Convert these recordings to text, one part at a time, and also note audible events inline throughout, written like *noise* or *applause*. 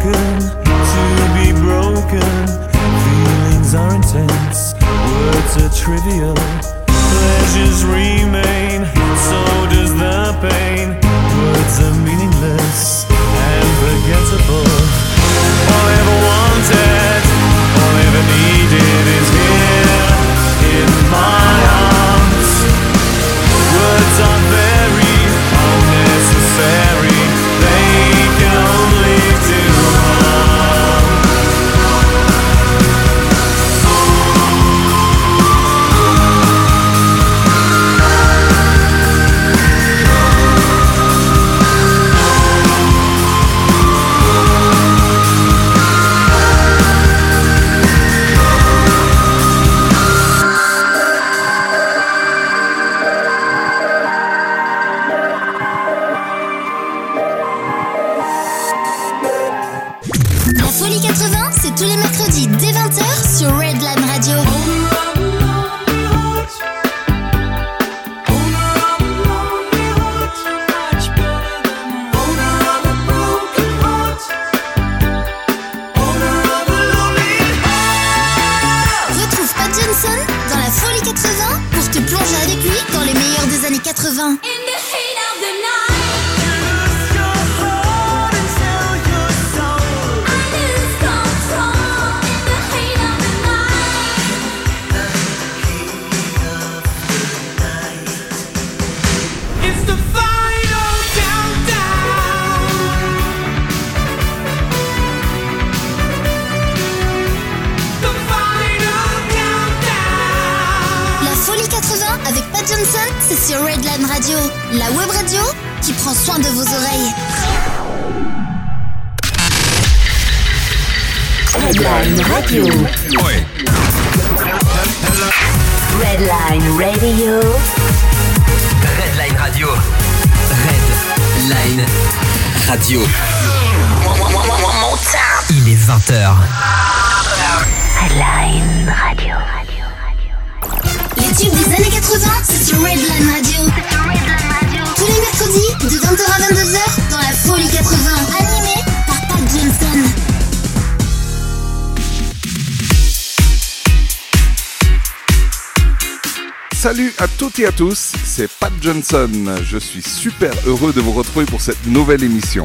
Spoken to be broken. Feelings are intense, words are trivial. Pleasures remain, Je suis super heureux de vous retrouver pour cette nouvelle émission.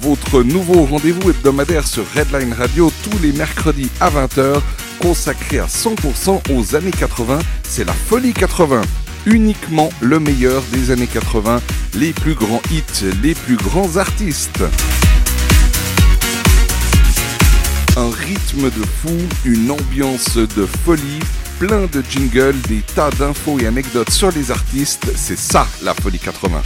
Votre nouveau rendez-vous hebdomadaire sur Redline Radio tous les mercredis à 20h, consacré à 100% aux années 80, c'est la Folie 80. Uniquement le meilleur des années 80, les plus grands hits, les plus grands artistes. Un rythme de fou, une ambiance de folie, plein de jingles, des tas d'infos et anecdotes sur les artistes, c'est ça la folie 80.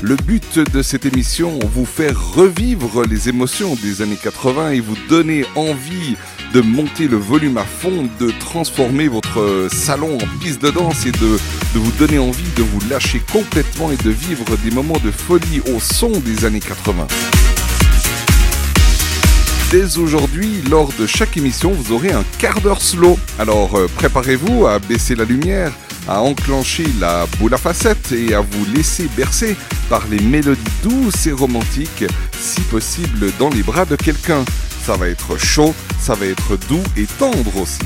Le but de cette émission, vous faire revivre les émotions des années 80 et vous donner envie de monter le volume à fond, de transformer votre salon en piste de danse et de, de vous donner envie de vous lâcher complètement et de vivre des moments de folie au son des années 80. Dès aujourd'hui, lors de chaque émission, vous aurez un quart d'heure slow. Alors euh, préparez-vous à baisser la lumière, à enclencher la boule à facettes et à vous laisser bercer par les mélodies douces et romantiques, si possible dans les bras de quelqu'un. Ça va être chaud, ça va être doux et tendre aussi.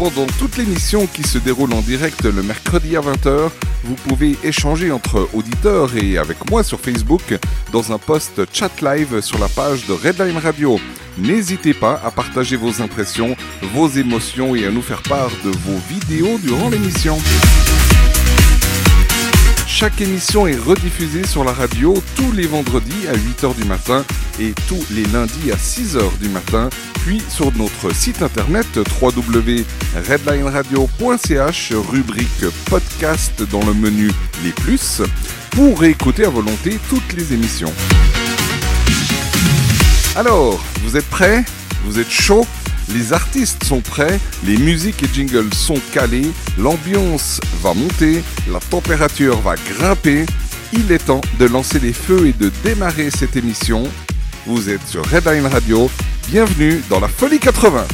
Pendant toute l'émission qui se déroule en direct le mercredi à 20h, vous pouvez échanger entre auditeurs et avec moi sur Facebook dans un post chat live sur la page de Redline Radio. N'hésitez pas à partager vos impressions, vos émotions et à nous faire part de vos vidéos durant l'émission. Chaque émission est rediffusée sur la radio tous les vendredis à 8h du matin et tous les lundis à 6h du matin, puis sur notre site internet www.redlineradio.ch, rubrique podcast dans le menu Les Plus, pour écouter à volonté toutes les émissions. Alors, vous êtes prêts? Vous êtes chaud les artistes sont prêts, les musiques et jingles sont calés, l'ambiance va monter, la température va grimper. Il est temps de lancer les feux et de démarrer cette émission. Vous êtes sur Redline Radio. Bienvenue dans la Folie 80.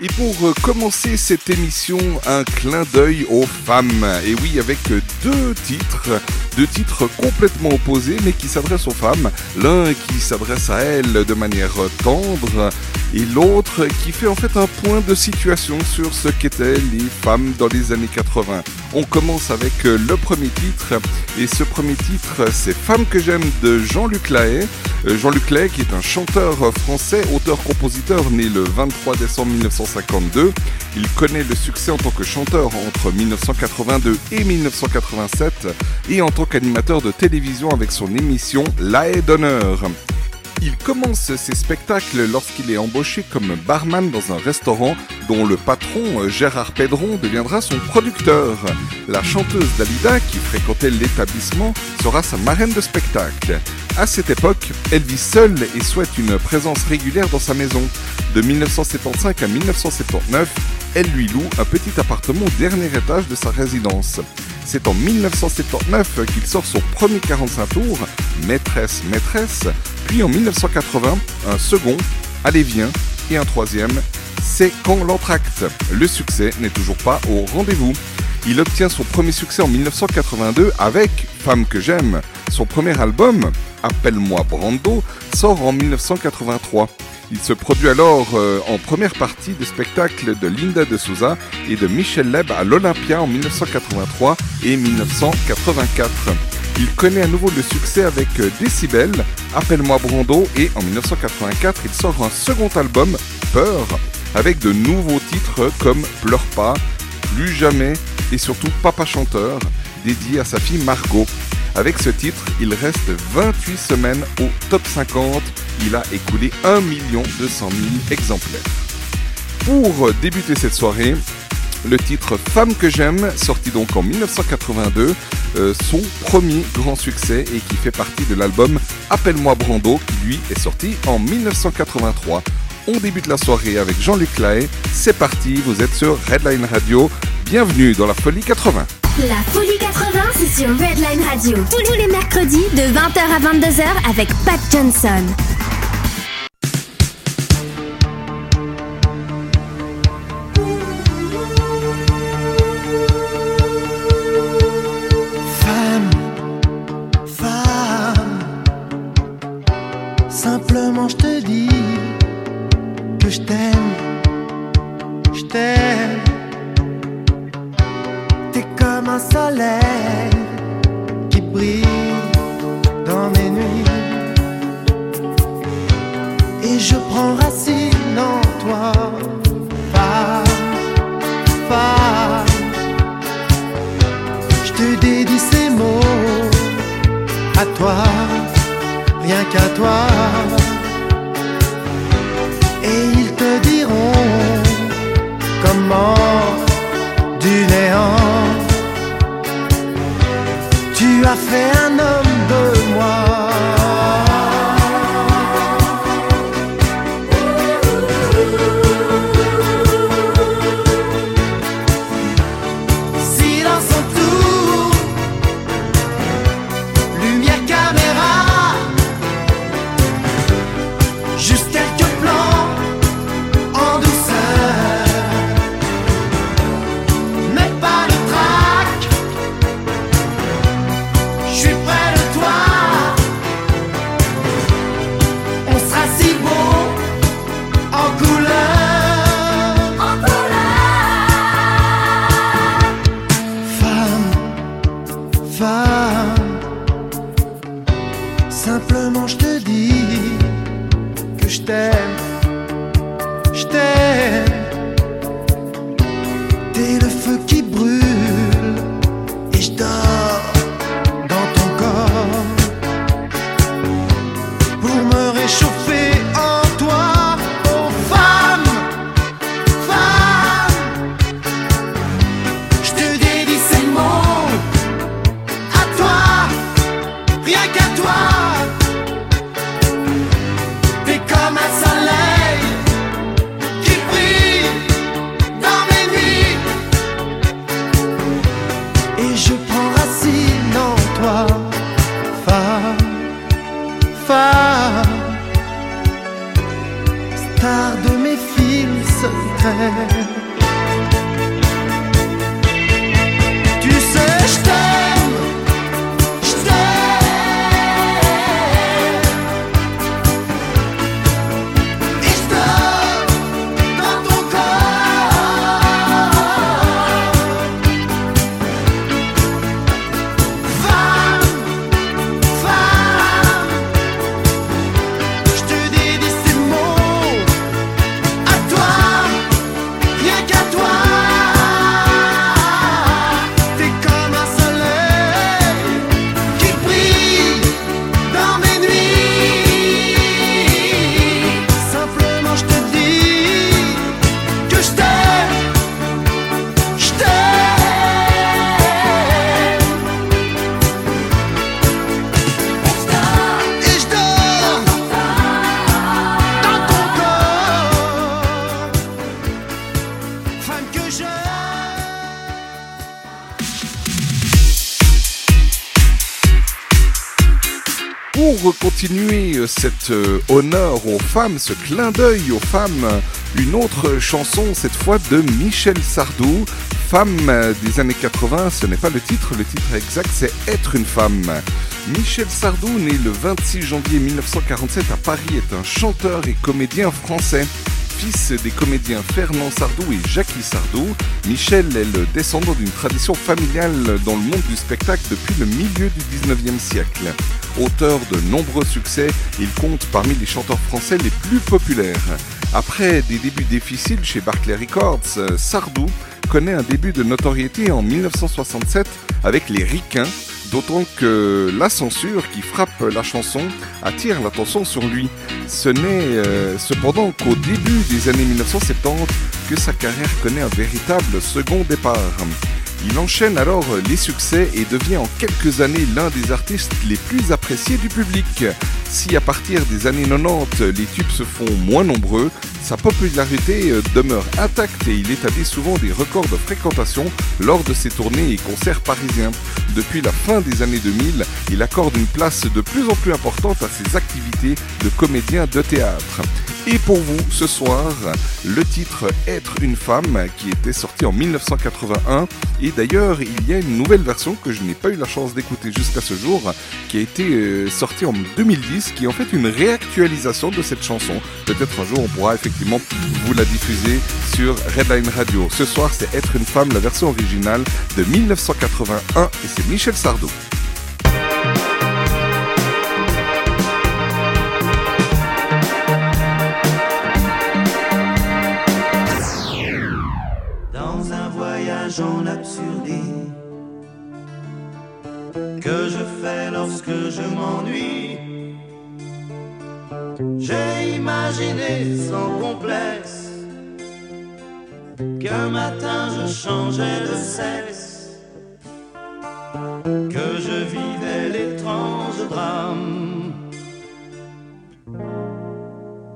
Et pour euh, commencer cette émission, un clin d'œil aux femmes. Et oui, avec deux titres, deux titres complètement opposés, mais qui s'adressent aux femmes. L'un qui s'adresse à elles de manière tendre, et l'autre qui fait en fait un point de situation sur ce qu'étaient les femmes dans les années 80. On commence avec le premier titre, et ce premier titre, c'est Femme que j'aime de Jean-Luc Lahaye. Euh, Jean-Luc Lahaye, qui est un chanteur français, auteur-compositeur, né le 23 décembre 1952. Il connaît le succès en tant que chanteur entre 1982 et 1987 et en tant qu'animateur de télévision avec son émission La Haie d'honneur. Il commence ses spectacles lorsqu'il est embauché comme barman dans un restaurant dont le patron Gérard Pedron deviendra son producteur. La chanteuse Dalida, qui fréquentait l'établissement, sera sa marraine de spectacle. À cette époque, elle vit seule et souhaite une présence régulière dans sa maison. De 1975 à 1979, elle lui loue un petit appartement au dernier étage de sa résidence. C'est en 1979 qu'il sort son premier 45 tours, Maîtresse, Maîtresse, puis en 1980, un second, Allez viens, et un troisième, C'est quand l'entracte. Le succès n'est toujours pas au rendez-vous. Il obtient son premier succès en 1982 avec Femme que j'aime. Son premier album, Appelle-moi Brando, sort en 1983. Il se produit alors euh, en première partie des spectacles de Linda de Souza et de Michel Leb à l'Olympia en 1983 et 1984. Il connaît à nouveau le succès avec euh, Décibel, Appelle-moi Brando et en 1984 il sort un second album, Peur, avec de nouveaux titres comme Pleure pas, Plus jamais et surtout Papa chanteur, dédié à sa fille Margot. Avec ce titre, il reste 28 semaines au top 50. Il a écoulé 1 200 000 exemplaires. Pour débuter cette soirée, le titre Femme que j'aime, sorti donc en 1982, euh, son premier grand succès et qui fait partie de l'album Appelle-moi Brando, qui lui est sorti en 1983. On débute la soirée avec Jean-Luc Lahaye. C'est parti, vous êtes sur Redline Radio. Bienvenue dans la Folie 80. La Folie 80, c'est sur Redline Radio. Tous, les mercredis de 20h à 22h avec Pat Johnson. Femme, femme, simplement je te dis que je t'aime, je t'aime. Un soleil qui brille dans mes nuits. Et je prends racine en toi, femme, femme. Je te dédie ces mots à toi, rien qu'à toi. Honneur aux femmes, ce clin d'œil aux femmes, une autre chanson, cette fois de Michel Sardou, Femme des années 80, ce n'est pas le titre, le titre exact c'est Être une femme. Michel Sardou, né le 26 janvier 1947 à Paris, est un chanteur et comédien français. Fils des comédiens Fernand Sardou et Jackie Sardou, Michel est le descendant d'une tradition familiale dans le monde du spectacle depuis le milieu du 19e siècle. Auteur de nombreux succès, il compte parmi les chanteurs français les plus populaires. Après des débuts difficiles chez Barclay Records, Sardou connaît un début de notoriété en 1967 avec les Ricains, d'autant que la censure qui frappe la chanson attire l'attention sur lui. Ce n'est euh, cependant qu'au début des années 1970 que sa carrière connaît un véritable second départ. Il enchaîne alors les succès et devient en quelques années l'un des artistes les plus appréciés du public. Si à partir des années 90 les tubes se font moins nombreux, sa popularité euh, demeure intacte et il établit souvent des records de fréquentation lors de ses tournées et concerts parisiens. Depuis la fin des années 2000, il accorde une place de plus en plus importante à ses activités de comédien de théâtre. Et pour vous, ce soir, le titre Être une femme qui était sorti en 1981 et d'ailleurs il y a une nouvelle version que je n'ai pas eu la chance d'écouter jusqu'à ce jour qui a été euh, sortie en 2010 qui est en fait une réactualisation de cette chanson. Peut-être un jour on pourra effectivement vous la diffuser sur Redline Radio. Ce soir c'est Être une femme, la version originale de 1981 et c'est Michel Sardou. J'ai imaginé sans complexe qu'un matin je changeais de sexe, que je vivais l'étrange drame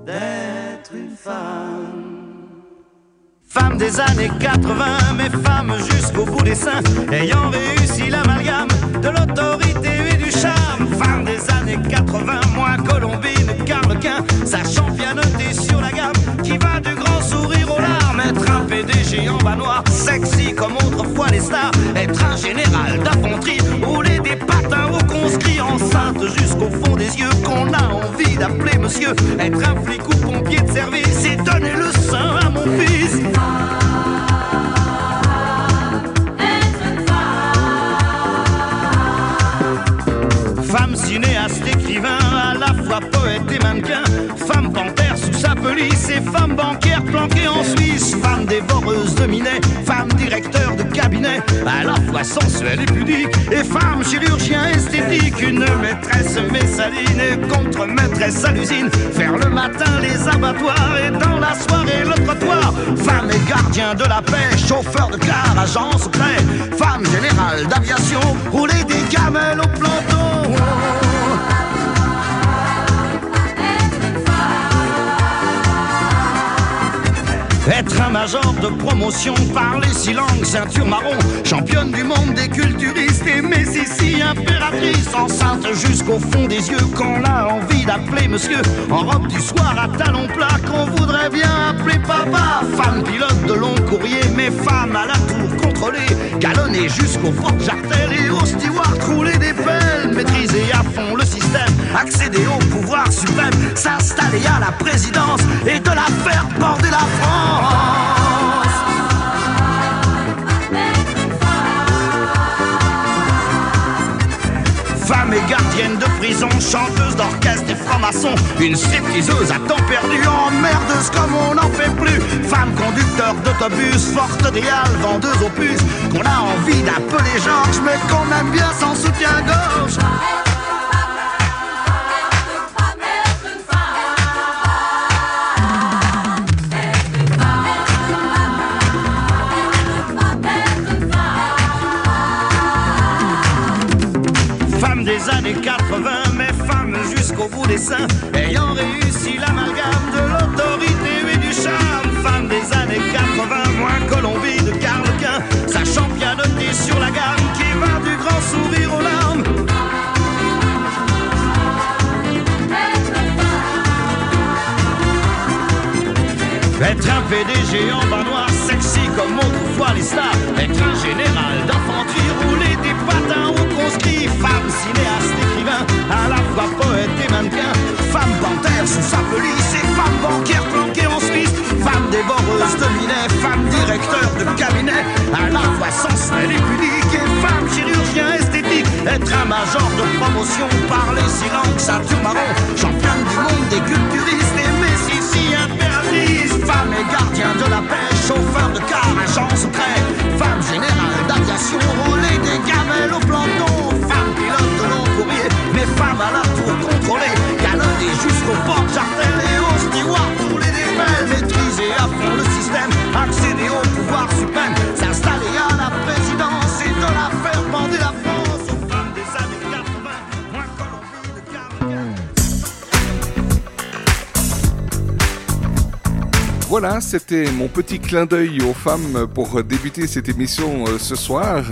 d'être une femme. Femme des années 80, mais femme jusqu'au bout des seins, ayant réussi l'amalgame de l'autorité Sachant pianoter sur la gamme, qui va du grand sourire aux larmes. Être un PDG en bas noir, sexy comme autrefois les stars. Être un général d'infanterie, rouler des patins au conscrit, enceinte jusqu'au fond des yeux, qu'on a envie d'appeler monsieur. Être un flic ou pompier de service et donner le sein à mon fils. Femme cinéaste, écrivain, à la fois poète et mannequin. Police et femme bancaire planquée en Suisse, femme dévoreuse de minet, femme directeur de cabinet, à la fois sensuelle et pudique, et femme chirurgien esthétique, une maîtresse messaline et contre-maîtresse à l'usine, faire le matin les abattoirs et dans la soirée le trottoir, femme et gardien de la paix, chauffeur de car, agent secret, femme générale d'aviation, rouler des camels au planton. Être un major de promotion, parler six langues, ceinture marron, championne du monde des culturistes et Messissi, impératrice, enceinte jusqu'au fond des yeux, qu'on a envie d'appeler monsieur, en robe du soir à talons plats, qu'on voudrait bien appeler papa, femme pilote de long courrier, mais femme à la tour contrôlée, galonnée jusqu'au porte jartel et au steward rouler des pelles, maîtriser à fond accéder au pouvoir suprême, s'installer à la présidence et de la faire border la France. Femme et gardienne de prison, chanteuse d'orchestre et franc-maçon, une stripteaseuse à temps perdu, emmerdeuse comme on n'en fait plus. Femme conducteur d'autobus, forte des vendeuse aux qu'on a envie d'appeler Georges, mais qu'on aime bien sans soutien-gorge. Ayant réussi l'amalgame de l'autorité et du charme. Femme des années 80, moins Colombie de Carlequin, sachant pianoter sur la gamme qui va du grand sourire aux larmes. Être un PDG en bas noir, sexy comme autrefois les stars. Être un général d'infanterie, rouler des patins au conscrit. Femme, cinéaste, écrivain, à la fois poète et mannequin. Femme panthère sous sa police et femme bancaire planquée en Suisse. Femme dévoreuse de minet, femme directeur de cabinet. À la fois sensuelle et pudique et femme chirurgien esthétique. Être un major de promotion, parler six langues, ceinture marron. Championne du monde des culturistes et Messissi impératrice. Femme et gardien de la paix, chauffeur de car, agent secret. Femme générale d'aviation, rouler des gamelles au planton. Femme pilote de long courrier, mais femme à la tour contrôlée. Galonnée jusqu'au porte jartel et au steward, rouler des belles. Maîtriser à fond le Voilà, c'était mon petit clin d'œil aux femmes pour débuter cette émission euh, ce soir.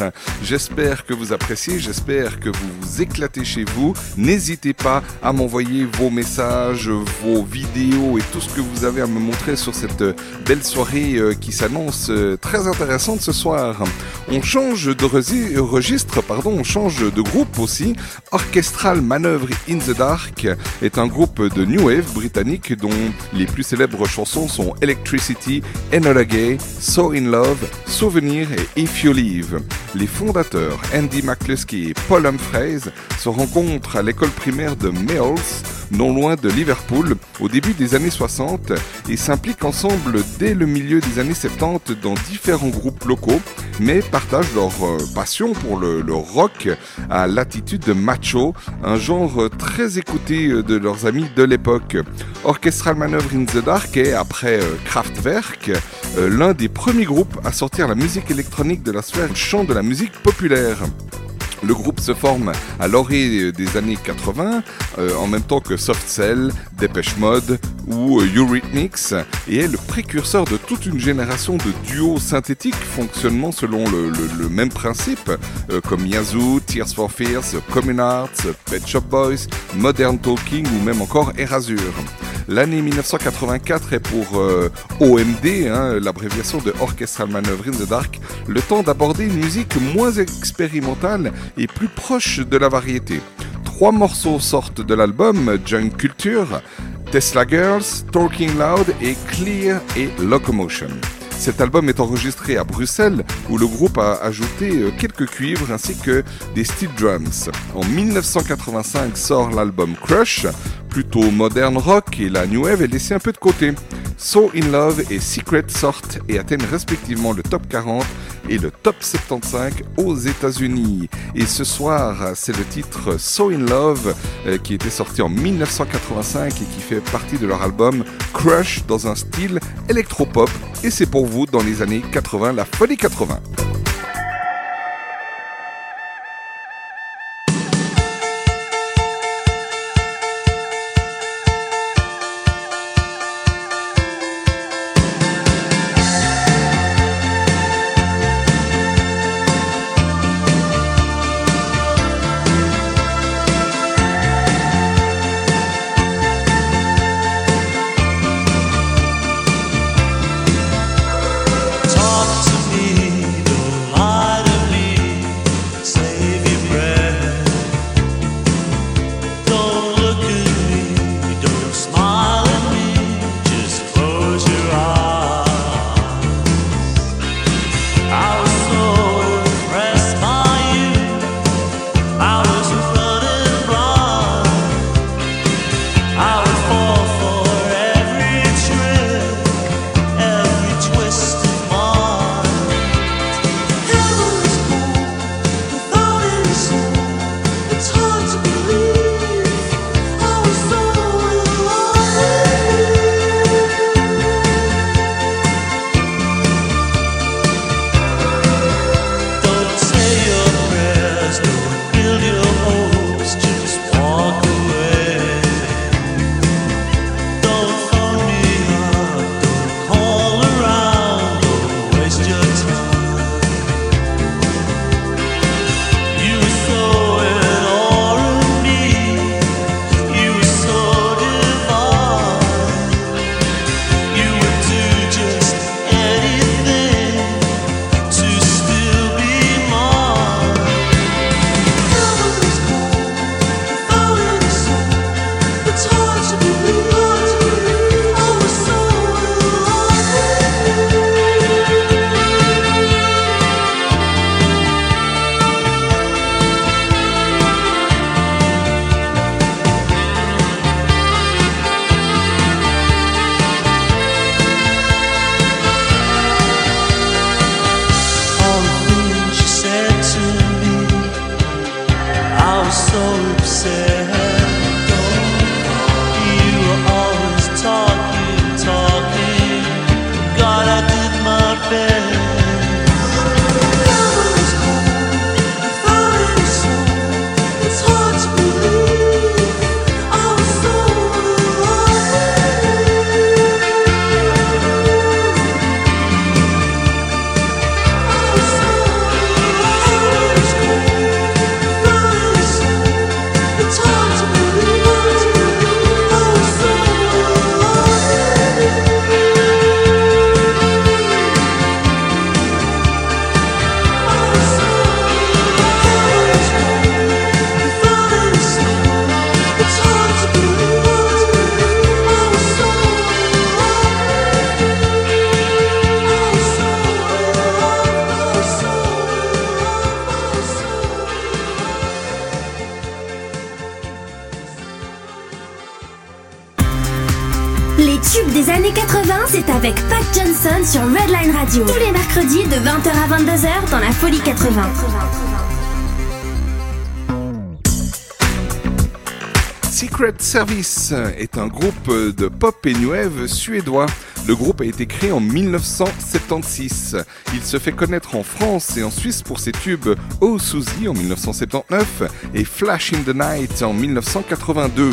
J'espère que vous appréciez, j'espère que vous vous éclatez chez vous. N'hésitez pas à m'envoyer vos messages, vos vidéos et tout ce que vous avez à me montrer sur cette belle soirée euh, qui s'annonce euh, très intéressante ce soir. On change de registre, pardon, on change de groupe aussi. Orchestral Manœuvre in the Dark est un groupe de New Wave britannique dont les plus célèbres chansons sont Electricity, Enola Gay, So in Love, Souvenir et If You Leave. Les fondateurs Andy McCluskey et Paul Humphreys se rencontrent à l'école primaire de Mayles, non loin de Liverpool, au début des années 60 et s'impliquent ensemble dès le milieu des années 70 dans différents groupes locaux, mais partagent leur euh, passion pour le, rock à l'attitude de macho, un genre très écouté euh, de leurs amis de l'époque. Orchestral Manœuvre in the Dark est, après euh, Kraftwerk, l'un des premiers groupes à sortir la musique électronique de la sphère chant de la musique populaire. Le groupe se forme à l'orée des années 80, euh, en même temps que Soft Cell, Depeche Mode ou euh, Eurythmics, et est le précurseur de toute une génération de duos synthétiques fonctionnant selon le, même principe, euh, comme Yazoo, Tears for Fears, Common Arts, Pet Shop Boys, Modern Talking ou même encore Erasure. L'année 1984 est pour OMD, hein, l'abréviation de Orchestral Maneuver in the Dark, le temps d'aborder une musique moins expérimentale et plus proche de la variété. Trois morceaux sortent de l'album Junk Culture, Tesla Girls, Talking Loud et Clear et Locomotion. Cet album est enregistré à Bruxelles où le groupe a ajouté euh, quelques cuivres ainsi que des steel drums. En 1985 sort l'album Crush, plutôt modern rock et la new wave est laissée un peu de côté. So In Love et Secret sortent et atteignent respectivement le top 40 et le top 75 aux États-Unis. Et ce soir, c'est le titre So In Love euh, qui était sorti en 1985 et qui fait partie de leur album Crush dans un style électropop. Et c'est pour vous dans les années 80, la folie 80. Secret Service est un groupe de pop et new suédois. Le groupe a été créé en 1976. Il se fait connaître en France et en Suisse pour ses tubes Oh Suzy en 1979 et Flash in the Night en 1982.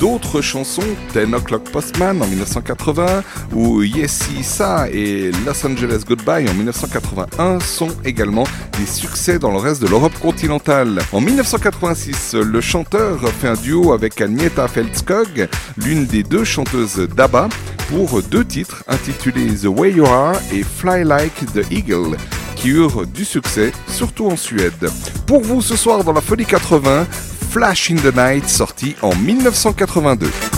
D'autres chansons, Ten O'Clock Postman en 1980 ou Yes Ça et Los Angeles Goodbye en 1981 sont également succès dans le reste de l'Europe continentale. En 1986, le chanteur fait un duo avec Agneta Feldskog, l'une des deux chanteuses d'ABBA, pour deux titres intitulés The Way You Are et Fly Like the Eagle qui eurent du succès, surtout en Suède. Pour vous ce soir dans la Folie 80, Flash in the Night sorti en 1982.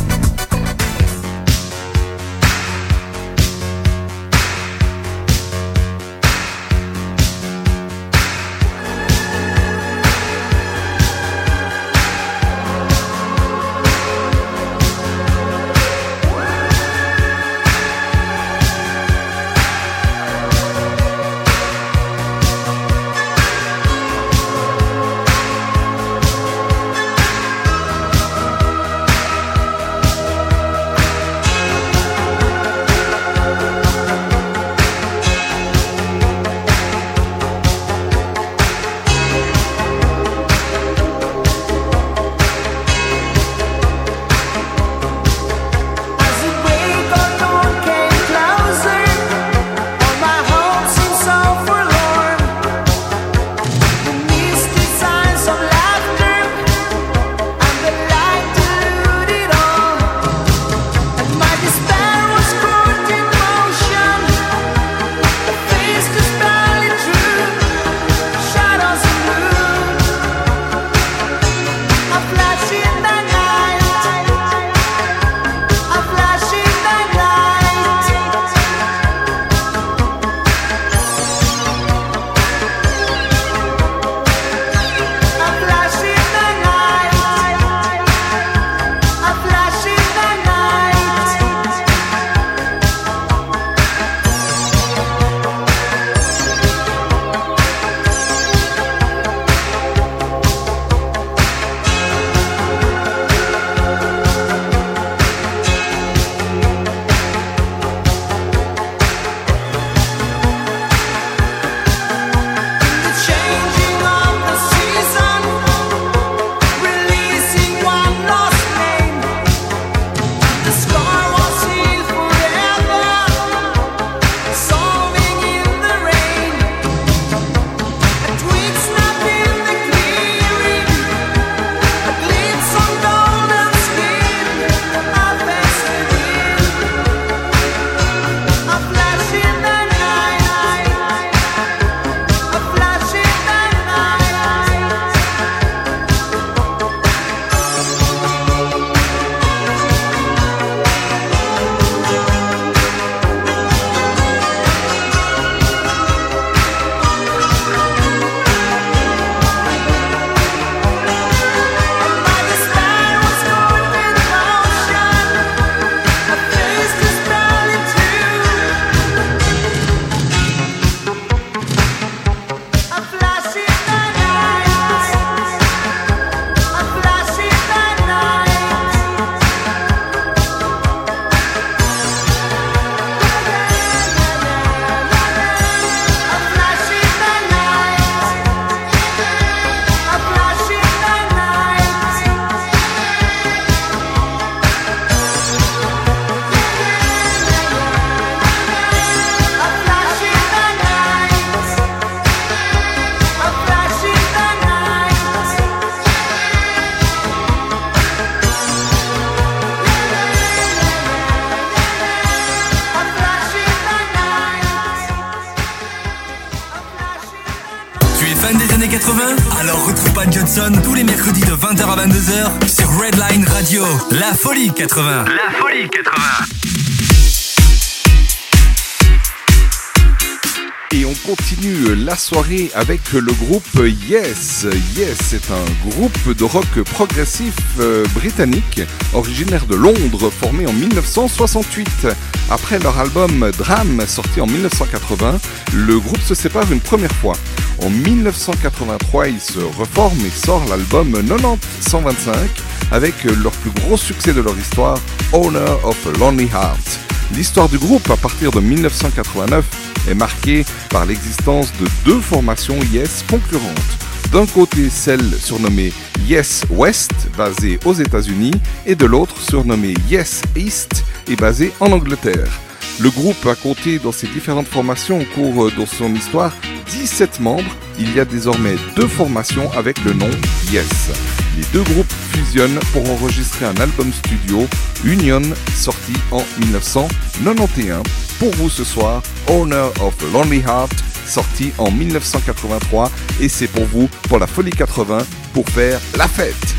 Folie 80. La folie 80. Et on continue la soirée avec le groupe Yes. Yes est un groupe de rock progressif euh, britannique originaire de Londres formé en 1968. Après leur album Dram sorti en 1980, le groupe se sépare une première fois. En 1983, ils se reforment et sortent l'album 90-125 avec leur plus gros succès de leur histoire, Owner of a Lonely Heart. L'histoire du groupe à partir de 1989 est marquée par l'existence de deux formations Yes concurrentes. D'un côté celle surnommée Yes West, basée aux États-Unis, et de l'autre surnommée Yes East et basée en Angleterre. Le groupe a compté dans ses différentes formations au cours de son histoire 17 membres. Il y a désormais deux formations avec le nom Yes. Les deux groupes fusionnent pour enregistrer un album studio, Union, sorti en 1991. Pour vous ce soir, Owner of a Lonely Heart, sorti en 1983, et c'est pour vous, pour la Folie 80, pour faire la fête.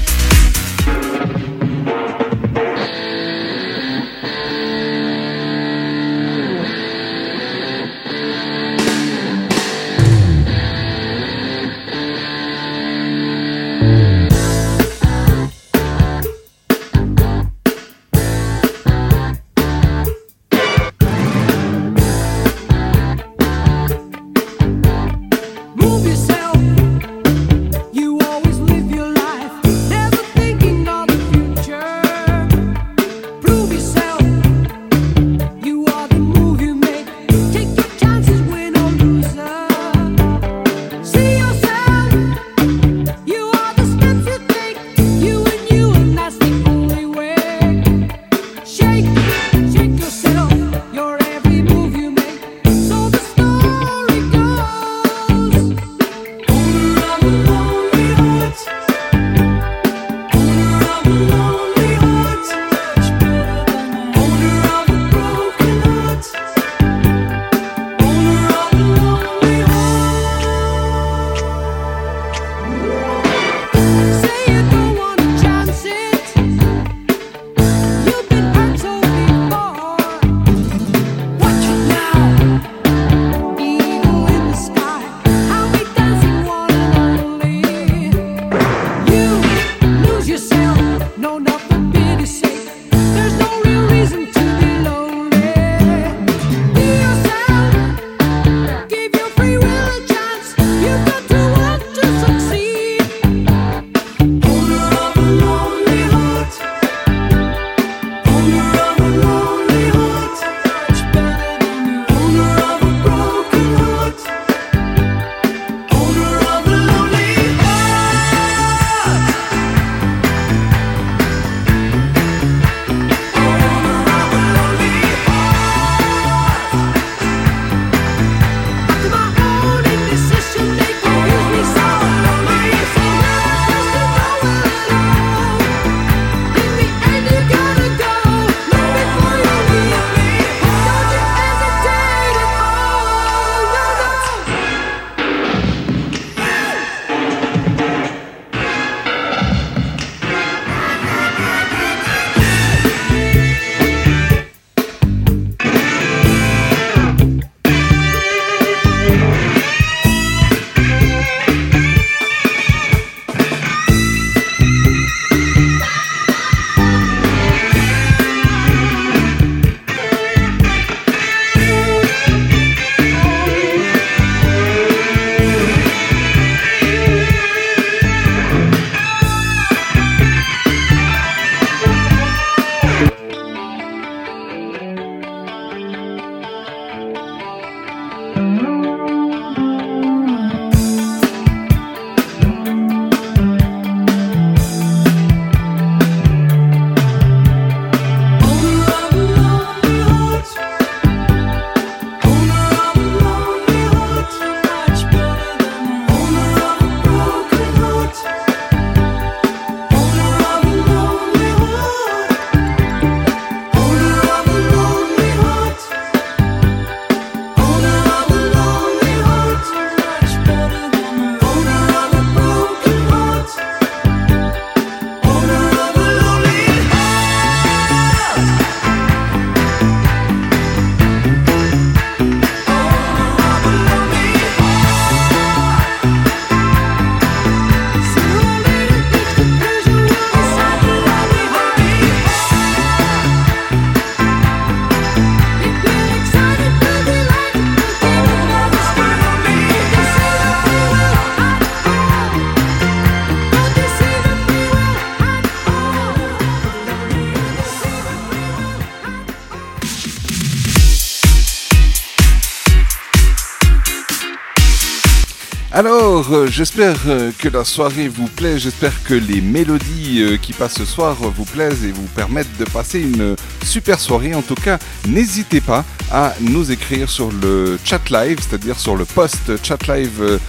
Alors, euh, j'espère euh, que la soirée vous plaît, j'espère que les mélodies euh, qui passent ce soir vous plaisent et vous permettent de passer une super soirée. En tout cas, n'hésitez pas à nous écrire sur le chat live, c'est-à-dire sur le post chat live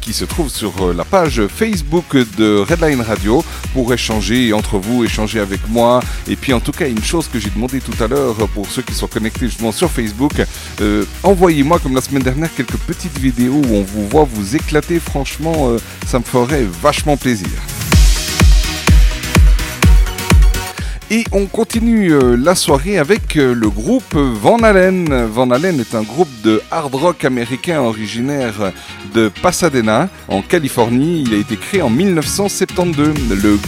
qui se trouve sur la page Facebook de Redline Radio pour échanger entre vous, échanger avec moi. Et puis en tout cas, une chose que j'ai demandé tout à l'heure pour ceux qui sont connectés justement sur Facebook, envoyez-moi comme la semaine dernière quelques petites vidéos où on vous voit vous éclater franchement, euh, ça me ferait vachement plaisir. Et on continue euh, la soirée avec euh, le groupe Van Halen. Van Halen est un groupe de hard rock américain originaire de Pasadena, en Californie. Il a été créé en 1972. Le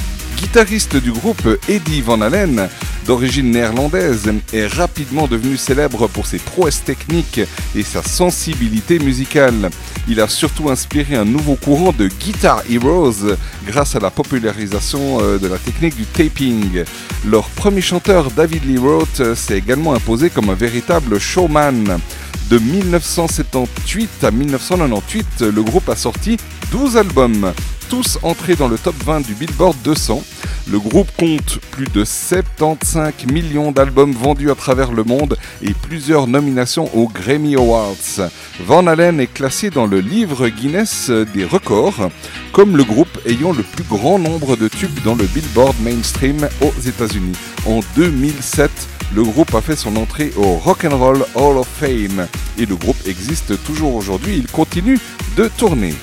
guitariste du groupe Eddie Van Halen d'origine néerlandaise, est rapidement devenu célèbre pour ses prouesses techniques et sa sensibilité musicale. Il a surtout inspiré un nouveau courant de Guitar Heroes grâce à la popularisation euh, de la technique du taping. Leur premier chanteur David Lee Roth s'est également imposé comme un véritable showman. De 1978 à 1998, le groupe a sorti 12 albums, tous entrés dans le top 20 du Billboard 200. Le groupe compte plus de 75 millions d'albums vendus à travers le monde et plusieurs nominations aux Grammy Awards. Van Halen est classé dans le livre Guinness des records comme le groupe ayant le plus grand nombre de tubes dans le Billboard Mainstream aux États-Unis. En 2007, le groupe a fait son entrée au Rock and Roll Hall of Fame et le groupe existe toujours aujourd'hui, il continue de tourner.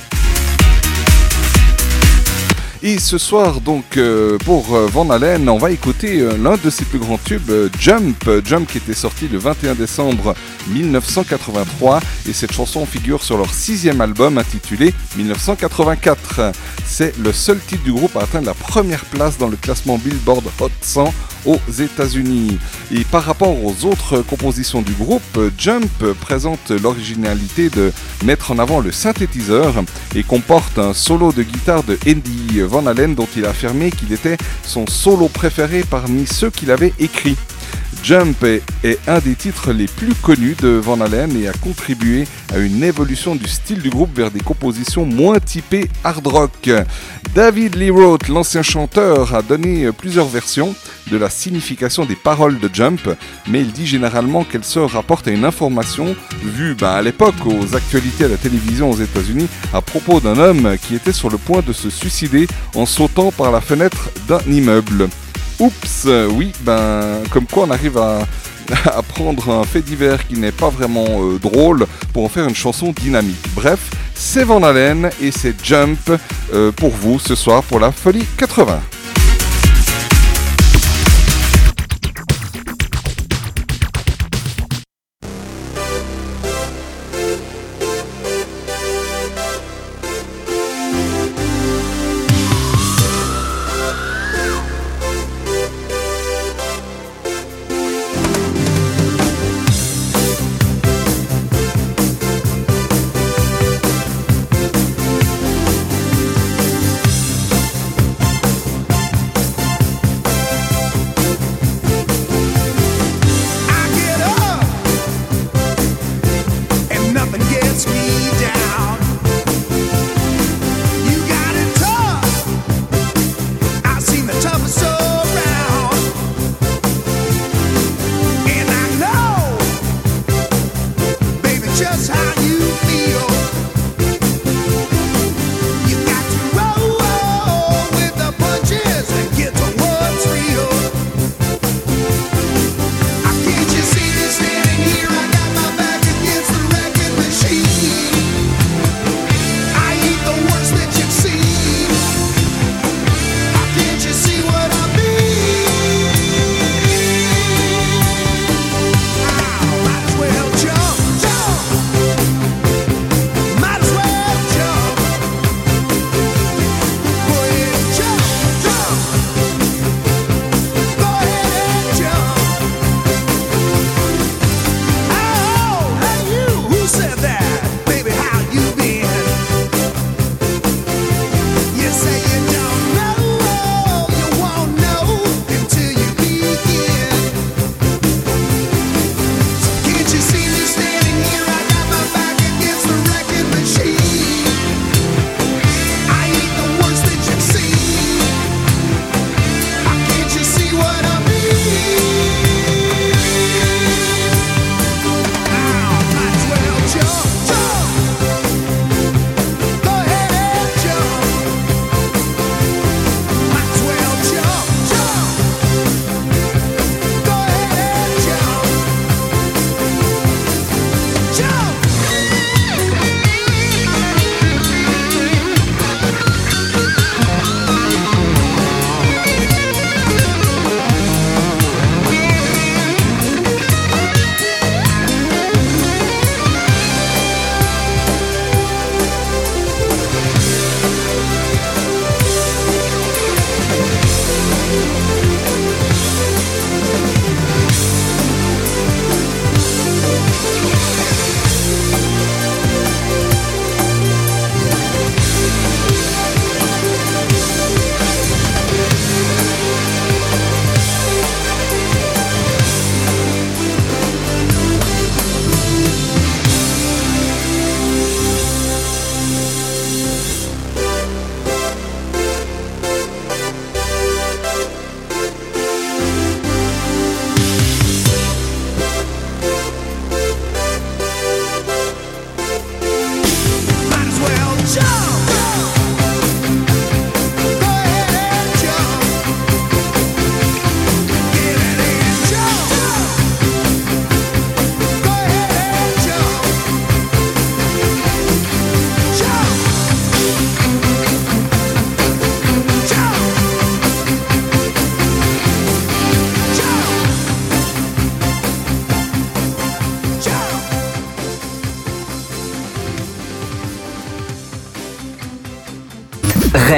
Et ce soir, donc, euh, pour euh, Van Halen, on va écouter euh, l'un de ses plus grands tubes, Jump. Jump qui était sorti le 21 décembre 1983. Et cette chanson figure sur leur sixième album intitulé 1984. C'est le seul titre du groupe à atteindre la première place dans le classement Billboard Hot 100 aux États-Unis. Et par rapport aux autres compositions du groupe, Jump présente l'originalité de mettre en avant le synthétiseur et comporte un solo de guitare de Andy Van Halen dont il a affirmé qu'il était son solo préféré parmi ceux qu'il avait écrits. Jump est, un des titres les plus connus de Van Halen et a contribué à une évolution du style du groupe vers des compositions moins typées hard rock. David Lee Roth, l'ancien chanteur, a donné plusieurs versions de la signification des paroles de Jump, mais il dit généralement qu'elle se rapporte à une information vue ben, à l'époque aux actualités à la télévision aux États-Unis à propos d'un homme qui était sur le point de se suicider en sautant par la fenêtre d'un immeuble. Oups, oui, ben comme quoi on arrive *laughs* à, prendre un fait divers qui n'est pas vraiment euh, drôle pour en faire une chanson dynamique. Bref, c'est Van Halen et c'est Jump euh, pour vous ce soir pour la folie 80.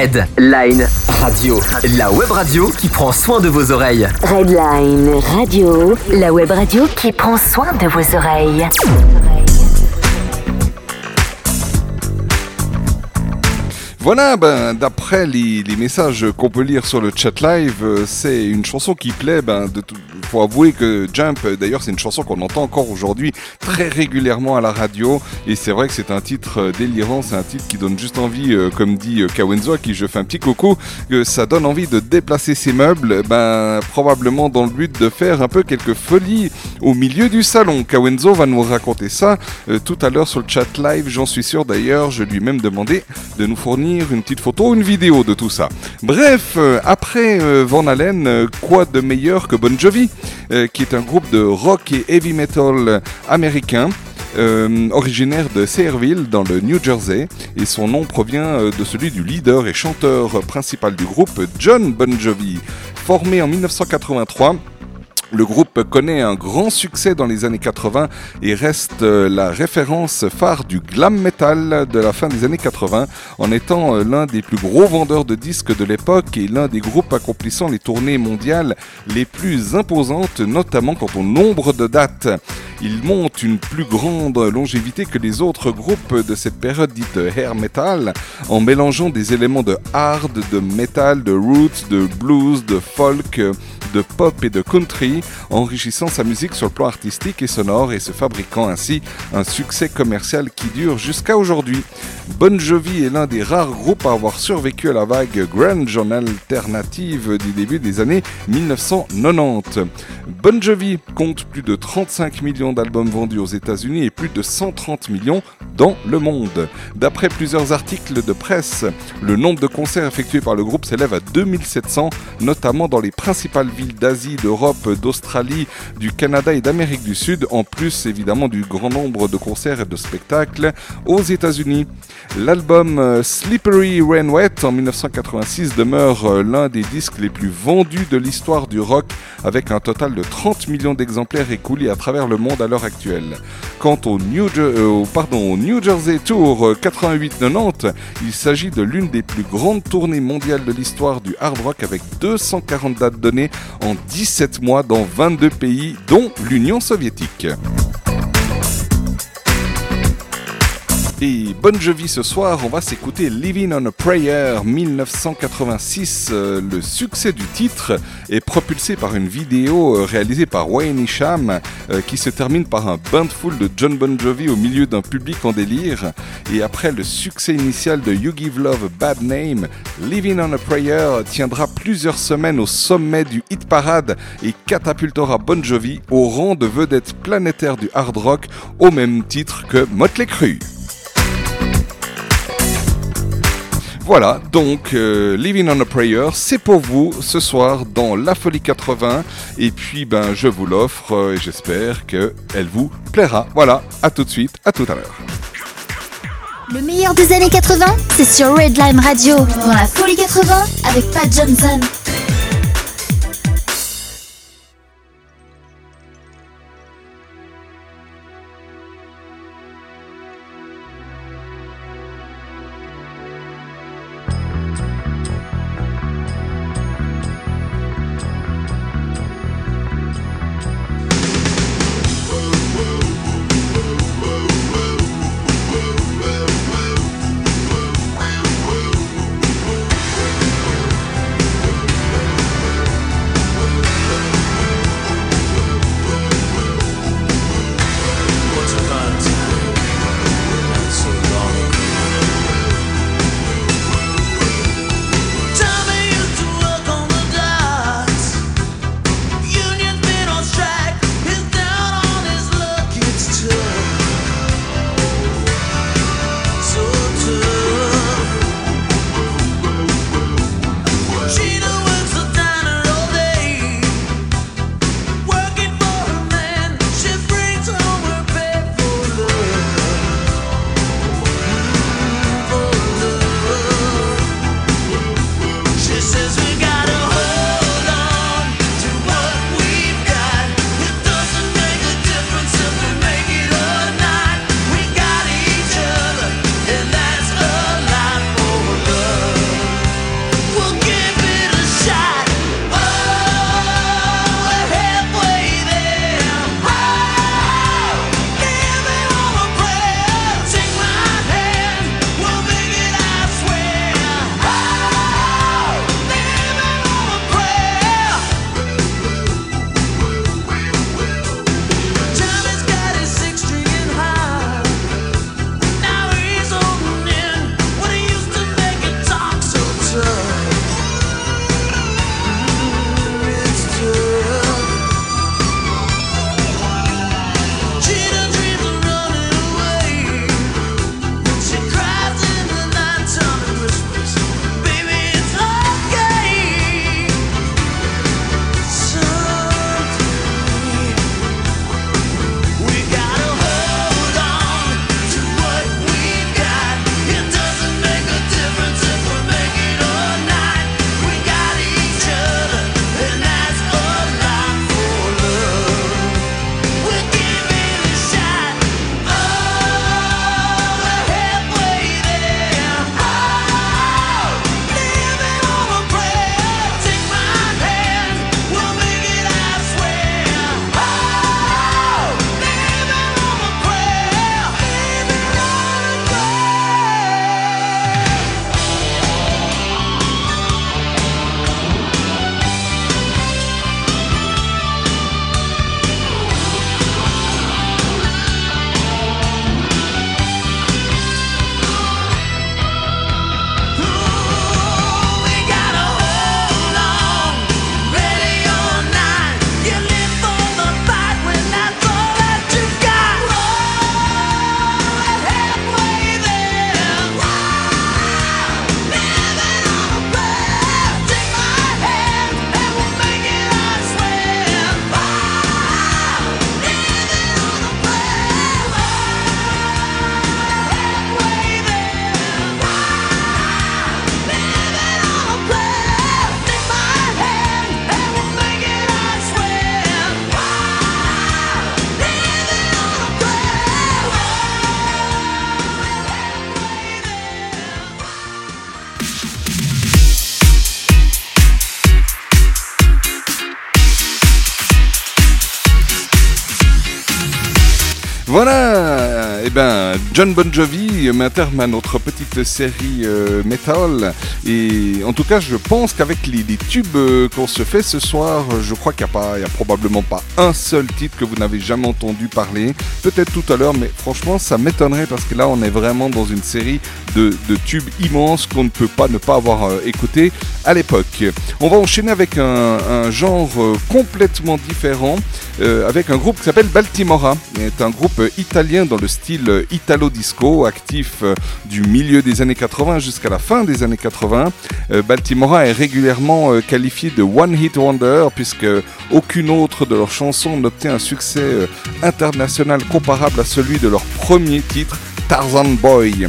Red Line Radio, la web radio qui prend soin de vos oreilles. Redline Radio, la web radio qui prend soin de vos oreilles. Voilà, ben, d'après les, les messages qu'on peut lire sur le chat live, euh, c'est une chanson qui plaît. Ben, de tout, faut avouer que Jump, d'ailleurs, c'est une chanson qu'on entend encore aujourd'hui très régulièrement à la radio. Et c'est vrai que c'est un titre euh, délirant, c'est un titre qui donne juste envie, euh, comme dit euh, Kawenzo, à qui je fais un petit coucou, que ça donne envie de déplacer ses meubles, ben, probablement dans le but de faire un peu quelques folies au milieu du salon. Kawenzo va nous raconter ça tout à l'heure sur le chat live, j'en suis sûr d'ailleurs, je lui ai même demandé de nous fournir une petite photo, une vidéo de tout ça. Bref, après Van Halen, quoi de meilleur que Bon Jovi, euh, qui est un groupe de rock et heavy metal américain. euh, originaire de Sayreville dans le New Jersey et son nom provient euh, de celui du leader et chanteur principal du groupe John Bon Jovi. Formé en 1983, le groupe connaît un grand succès dans les années 80 et reste euh, la référence phare du glam metal de la fin des années 80 en étant euh, l'un des plus gros vendeurs de disques de l'époque et l'un des groupes accomplissant les tournées mondiales les plus imposantes, notamment quant au nombre de dates. Il monte une plus grande longévité que les autres groupes de cette période dite hair metal en mélangeant des éléments de hard, de metal, de roots, de blues, de folk, de pop et de country, enrichissant sa musique sur le plan artistique et sonore et se fabriquant ainsi un succès commercial qui dure jusqu'à aujourd'hui. Bon Jovi est l'un des rares groupes à avoir survécu à la vague grunge en alternative du début des années 1990. Bon Jovi compte plus de 35 millions d'albums vendus aux États-Unis et plus de 130 millions dans le monde. D'après plusieurs articles de presse, le nombre de concerts effectués par le groupe s'élève à 2700, notamment dans les principales villes d'Asie, d'Europe, d'Australie, du Canada et d'Amérique du Sud, en plus évidemment du grand nombre de concerts et de spectacles aux États-Unis. L'album euh, Slippery Rain Wet en 1986 demeure euh, l'un des disques les plus vendus de l'histoire du rock avec un total de 30 millions d'exemplaires écoulés à travers le monde à l'heure actuelle. Quant au New, euh, au- New Jersey Tour euh, 88-90, il s'agit de l'une des plus grandes tournées mondiales de l'histoire du hard rock avec 240 dates données en 17 mois dans 22 pays dont l'Union soviétique. Et Bon Jovi ce soir, on va s'écouter Living on a Prayer 1986. Euh, le succès du titre est propulsé par une vidéo euh, réalisée par Wayne Isham euh, qui se termine par un bain de de John Bon Jovi au milieu d'un public en délire. Et après le succès initial de You Give Love a Bad Name, Living on a Prayer tiendra plusieurs semaines au sommet du hit parade et catapultera Bon Jovi au rang de vedette planétaire du hard rock au même titre que Motley Crue. Voilà, donc euh, Living on a Prayer, c'est pour vous ce soir dans La Folie 80. Et puis, ben, je vous l'offre euh, et j'espère qu'elle vous plaira. Voilà, à tout de suite, à tout à l'heure. Le meilleur des années 80, c'est sur Redline Radio. Dans la folie 80 avec Pat Johnson. John Bon terme à notre petite série euh, metal. Et en tout cas, je pense qu'avec les, tubes euh, qu'on se fait ce soir, je crois qu'il n'y a, a probablement pas un seul titre que vous n'avez jamais entendu parler. Peut-être tout à l'heure, mais franchement, ça m'étonnerait parce que là, on est vraiment dans une série de, tubes immenses qu'on ne peut pas ne pas avoir euh, écouté à l'époque. On va enchaîner avec un, un genre complètement différent, avec un groupe qui s'appelle Baltimora. C'est un groupe italien dans le style italo-disco, actif euh, du milieu des années 80 jusqu'à la fin des années 80. Euh, Baltimora est régulièrement euh, qualifié de One Hit Wonder, puisque aucune autre de leurs chansons n'obtient un succès international comparable à celui de leur premier titre, Tarzan Boy.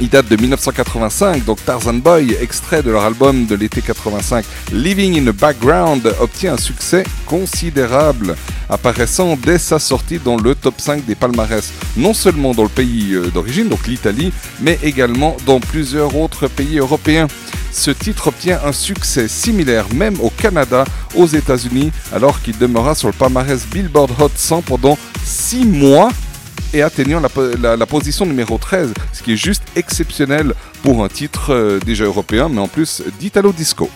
Il date de 1985, donc Tarzan Boy, extrait de leur album de l'été 85, Living in the Background, obtient un succès considérable, apparaissant dès sa sortie dans le top 5 des palmarès, non seulement dans le pays euh, d'origine, donc l'Italie, mais également dans plusieurs autres pays européens. Ce titre obtient un succès similaire même au Canada, aux États-Unis, alors qu'il demeura sur le palmarès Billboard Hot 100 pendant 6 mois et atteignant la, po- la- la position numéro 13, ce qui est juste exceptionnel pour un titre euh, déjà européen, mais en plus d'Italo Disco.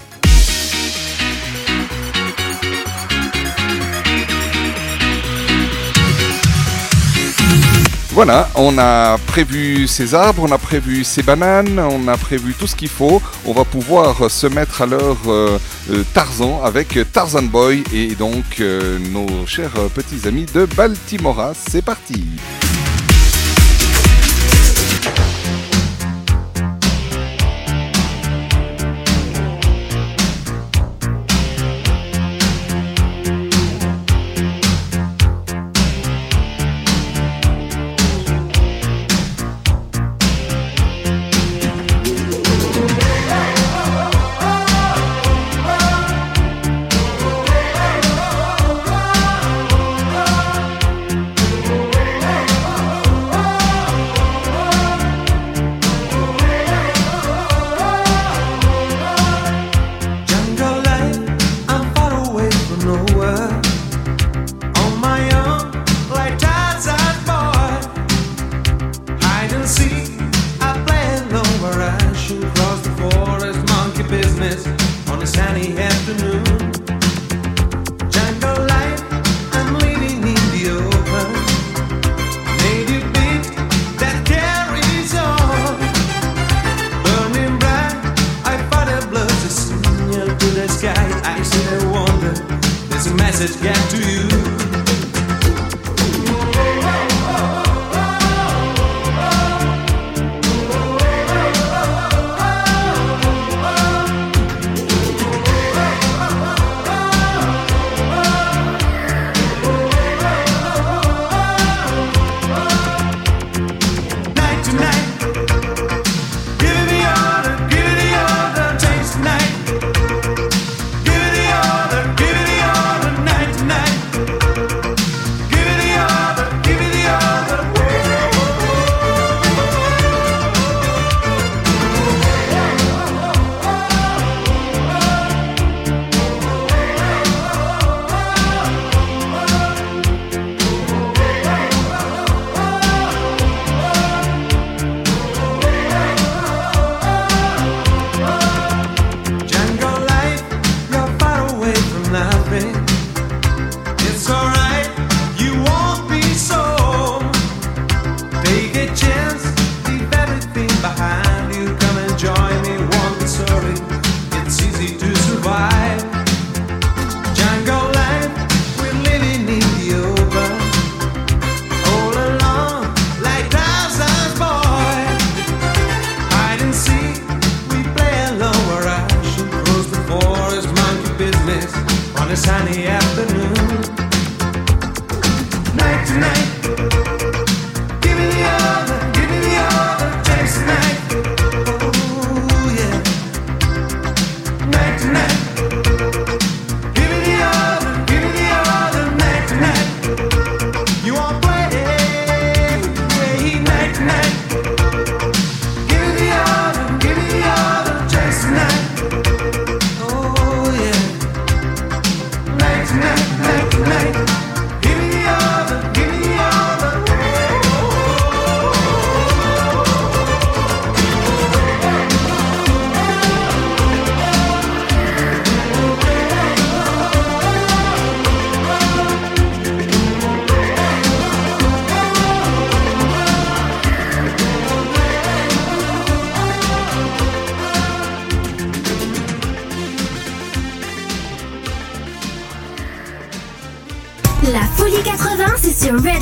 Voilà, on a prévu ces arbres, on a prévu ces bananes, on a prévu tout ce qu'il faut. On va pouvoir se mettre à l'heure euh, Tarzan avec Tarzan Boy et donc euh, nos chers petits amis de Baltimora. C'est parti.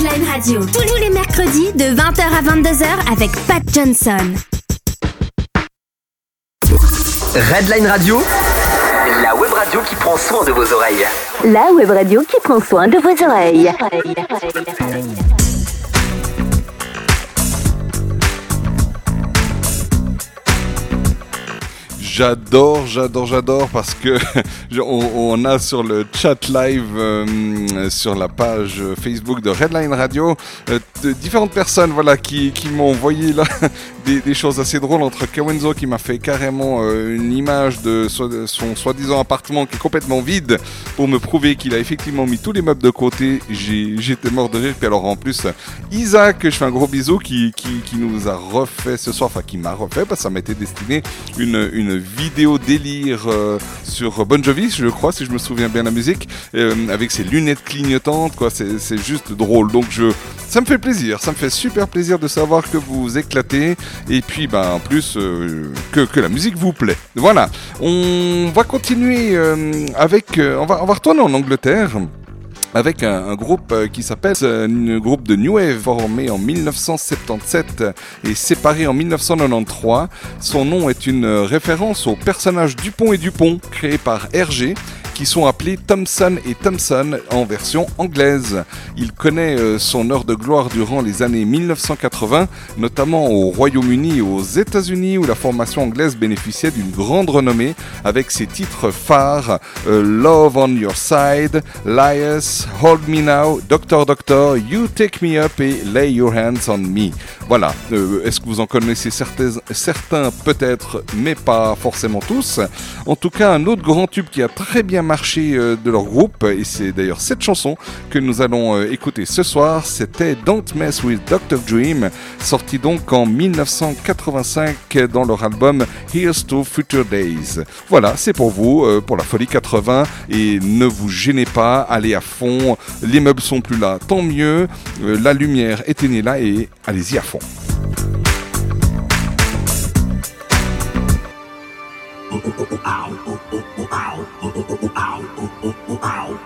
Sur Redline Radio. Tous les mercredis de 20h à 22h avec Pat Johnson. Redline Radio, la web radio qui prend soin de vos oreilles. La web radio qui prend soin de vos oreilles. J'adore, j'adore, j'adore parce que *laughs* on, a sur le chat live euh, sur la page Facebook de Redline Radio euh, différentes personnes voilà qui, qui m'ont envoyé là des, choses assez drôles entre Kawenzo qui m'a fait carrément euh, une image de so- de son soi-disant appartement qui est complètement vide pour me prouver qu'il a effectivement mis tous les meubles de côté. J'étais mort de rire. Puis alors en plus Isaac, je fais un gros bisou qui, qui, nous a refait ce soir, enfin qui m'a refait parce que ça été destiné une, vidéo délire euh, sur Bon Jovi, je crois, si je me souviens bien la musique, euh, avec ses lunettes clignotantes, quoi. C'est juste drôle. Donc je, ça me fait plaisir, ça me fait super plaisir de savoir que vous éclatez et puis ben en plus euh, que, que la musique vous plaît. Voilà, on va continuer euh, avec, euh, on va retourner en Angleterre avec un, groupe qui s'appelle un groupe de New Wave formé en 1977 et séparé en 1993. Son nom est une référence au personnage Dupont et Dupont créé par Hergé qui sont appelés Thompson et Thompson en version anglaise. Il connaît euh, son heure de gloire durant les années 1980, notamment au Royaume-Uni et aux États-Unis où la formation anglaise bénéficiait d'une grande renommée avec ses titres phares euh, Love on Your Side, Lias, Hold Me Now, Doctor Doctor, You Take Me Up et Lay Your Hands on Me. Voilà, Euh, est-ce que vous en connaissez certains, certains peut-être, mais pas forcément tous. En tout cas, un autre grand tube qui a très bien marché euh, de leur groupe, et c'est d'ailleurs cette chanson que nous allons euh, écouter ce soir, c'était Don't Mess with Dr. Dream, sorti donc en 1985 dans leur album Here's to Future Days. Voilà, c'est pour vous, euh, pour la folie 80, et ne vous gênez pas, allez à fond, les meubles sont plus là, tant mieux, la lumière éteignez là et allez-y à fond. Come lay your head down on the stool. So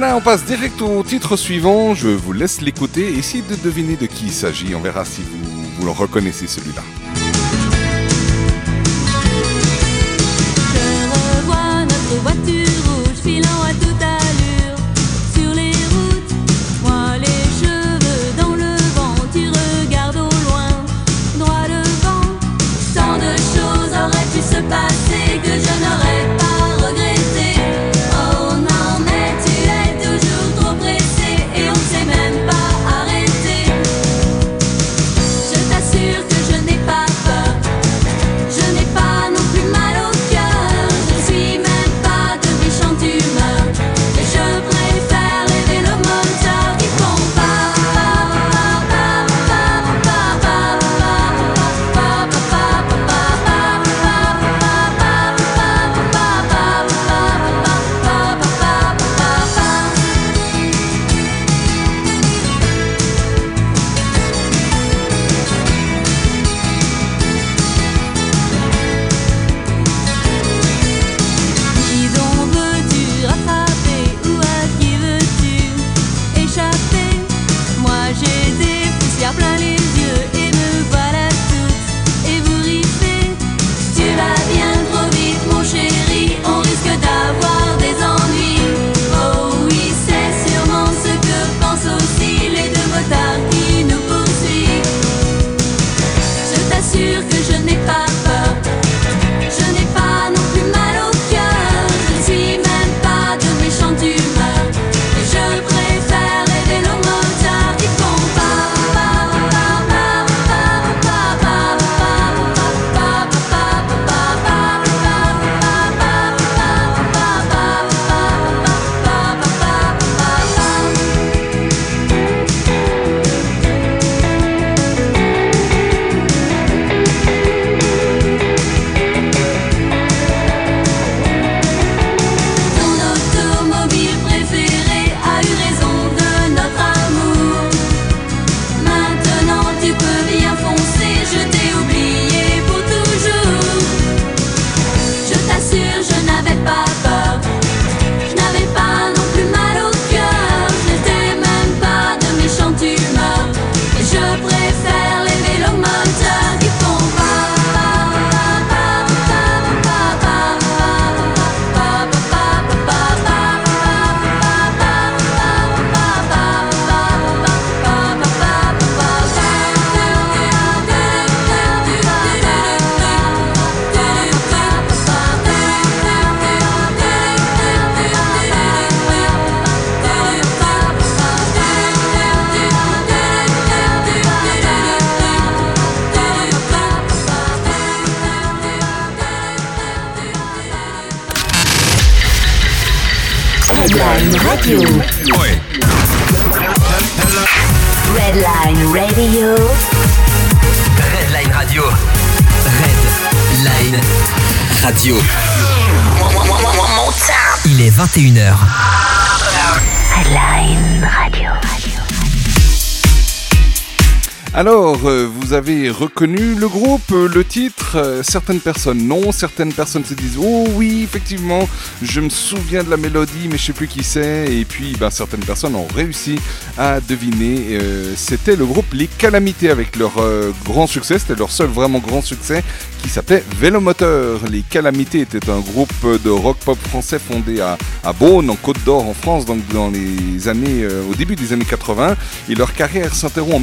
Voilà, on passe direct au titre suivant. Je vous laisse l'écouter. Essayez de deviner de qui il s'agit. On verra si vous, vous le reconnaissez celui-là. Radio. Ouais. Redline Radio. Redline Radio. Redline Radio. Il est 21h. Redline Radio. Alors, euh, vous avez reconnu le groupe, euh, le titre euh, Certaines personnes non, certaines personnes se disent Oh oui, effectivement, je me souviens de la mélodie, mais je sais plus qui c'est. Et puis, ben, certaines personnes ont réussi à deviner. euh, C'était le groupe Les Calamités avec leur euh, grand succès, c'était leur seul vraiment grand succès qui s'appelait Vélomoteur. Les Calamités étaient un groupe de rock pop français fondé à, à Beaune, en Côte d'Or, en France, donc dans les années, euh, au début des années 80. Et leur carrière s'interrompt en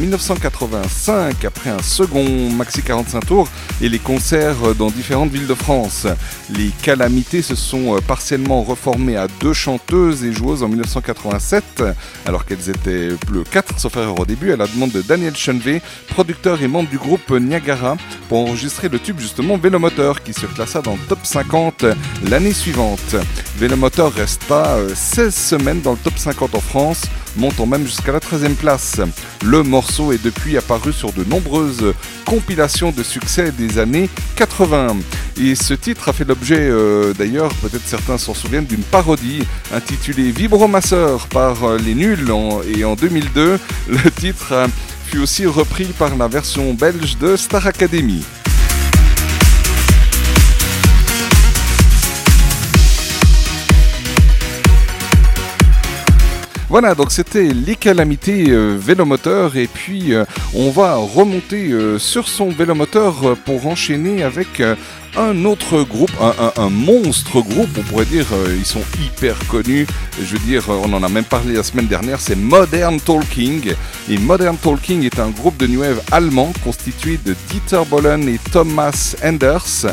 1985 après un second maxi 45 tours et les concerts euh, dans différentes villes de France. Les Calamités se sont euh, partiellement reformées à deux chanteuses et joueuses en 1987, alors qu'elles étaient le 4 sauf erreur au début, à la demande de Daniel Chenvet, producteur et membre du groupe Niagara, pour enregistrer le tube justement Vélomoteur qui se classa dans le top 50 l'année suivante. Vélomoteur resta euh, 16 semaines dans le top 50 en France, montant même jusqu'à la 13e place. Le morceau est depuis apparu sur de nombreuses compilations de succès des années 80. Et ce titre a fait l'objet, euh, d'ailleurs, peut-être certains s'en souviennent, d'une parodie intitulée Vibromasseur par euh, les Nuls. et en 2002, le titre fut aussi repris par la version belge de Star Academy. Voilà, donc c'était les calamités euh, vélomoteurs et puis euh, on va remonter euh, sur son vélomoteur euh, pour enchaîner avec un autre groupe, un, monstre groupe, on pourrait dire, ils sont hyper connus. Je veux dire, on en a même parlé la semaine dernière, c'est Modern Talking. Et Modern Talking est un groupe de new wave allemand constitué de Dieter Bohlen et Thomas Enders.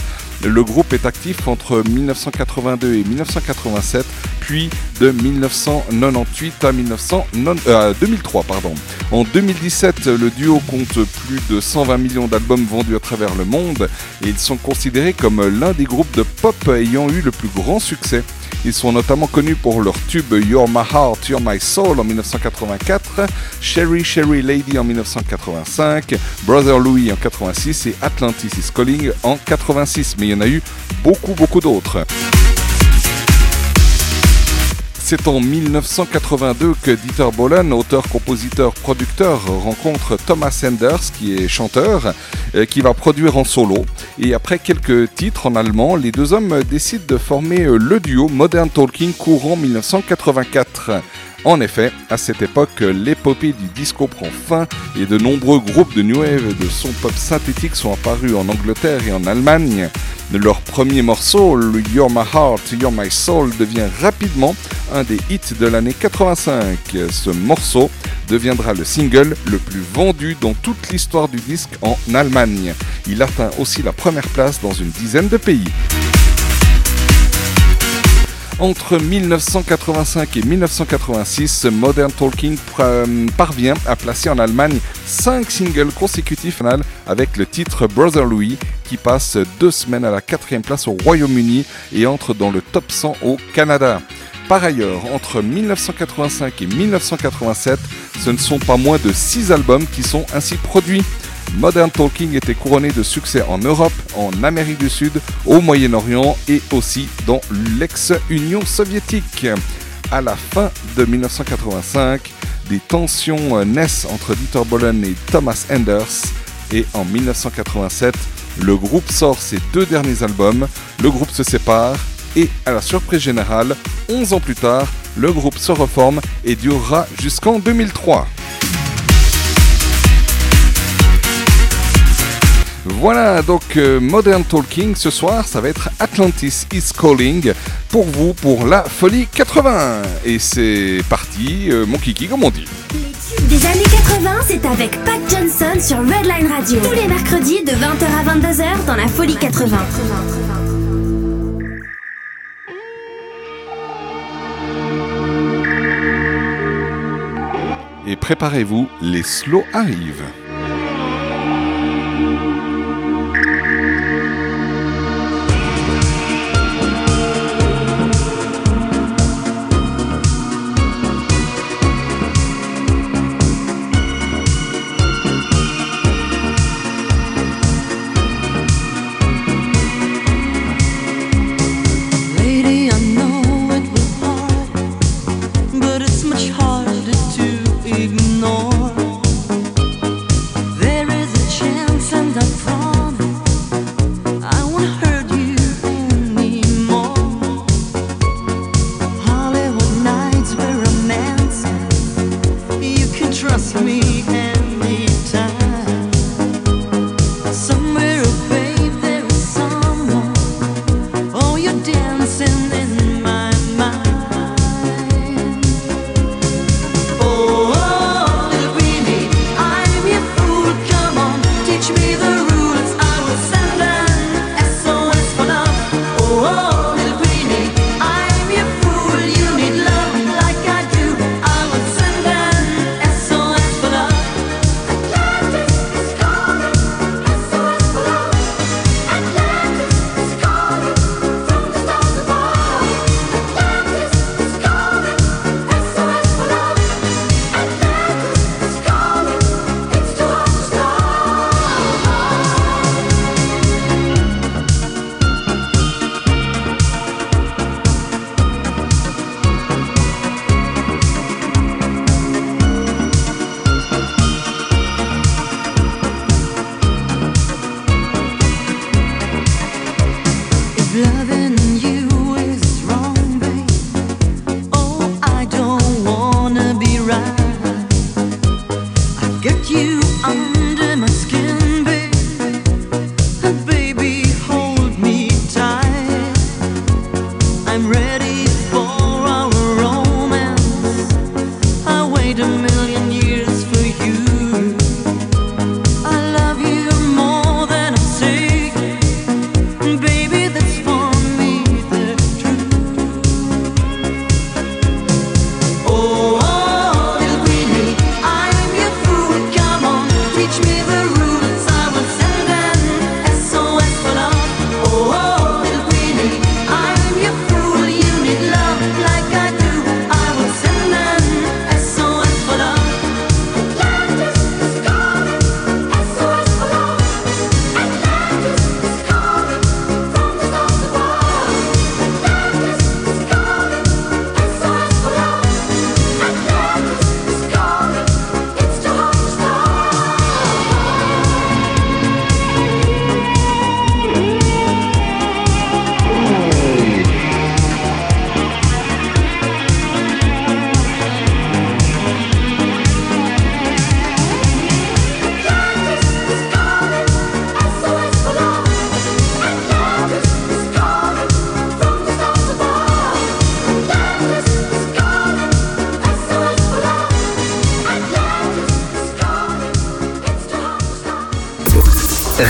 Le groupe est actif entre 1982 et 1987, puis de 1998 à 1990 euh, 2003. Pardon. En 2017, le duo compte plus de 120 millions d'albums vendus à travers le monde et ils sont considérés comme l'un des groupes de pop ayant eu le plus grand succès. Ils sont notamment connus pour leur tube You're My Heart, You're My Soul en 1984, Sherry Sherry Lady en 1985, Brother Louis en 86 et Atlantis is Calling en 86. Mais il y en a eu beaucoup beaucoup d'autres. C'est en 1982 que Dieter Bohlen, auteur, compositeur, producteur, rencontre Thomas Enders, qui est chanteur, euh, qui va produire en solo. Et après quelques titres en allemand, les deux hommes décident de former euh, le duo Modern Talking courant 1984. En effet, à cette époque, l'épopée du disco prend fin et de nombreux groupes de new wave et de son pop synthétique sont apparus en Angleterre et en Allemagne. Leur premier morceau, You're My Heart, You're My Soul, devient rapidement un des hits de l'année 85. Ce morceau deviendra le single le plus vendu dans toute l'histoire du disque en Allemagne. Il atteint aussi la première place dans une dizaine de pays. Entre 1985 et 1986, Modern Talking parvient à placer en Allemagne 5 singles consécutifs avec le titre Brother Louis qui passe deux semaines à la quatrième place au Royaume-Uni et entre dans le top 100 au Canada. Par ailleurs, entre 1985 et 1987, ce ne sont pas moins de 6 albums qui sont ainsi produits. Modern Talking était couronné de succès en Europe, en Amérique du Sud, au Moyen-Orient et aussi dans l'ex-Union soviétique. À la fin de 1985, des tensions euh, naissent entre Dieter Bohlen et Thomas Enders et en 1987, le groupe sort ses deux derniers albums, le groupe se sépare et à la surprise générale, 11 ans plus tard, le groupe se reforme et durera jusqu'en 2003. Voilà, donc euh, Modern Talking ce soir, ça va être Atlantis is Calling pour vous pour la folie 80. Et c'est parti, euh, mon kiki comme on dit. Des années 80, c'est avec Pat Johnson sur Redline Radio. Tous les mercredis de 20h à 22h dans la Folie 80. Et préparez-vous, les slows arrivent.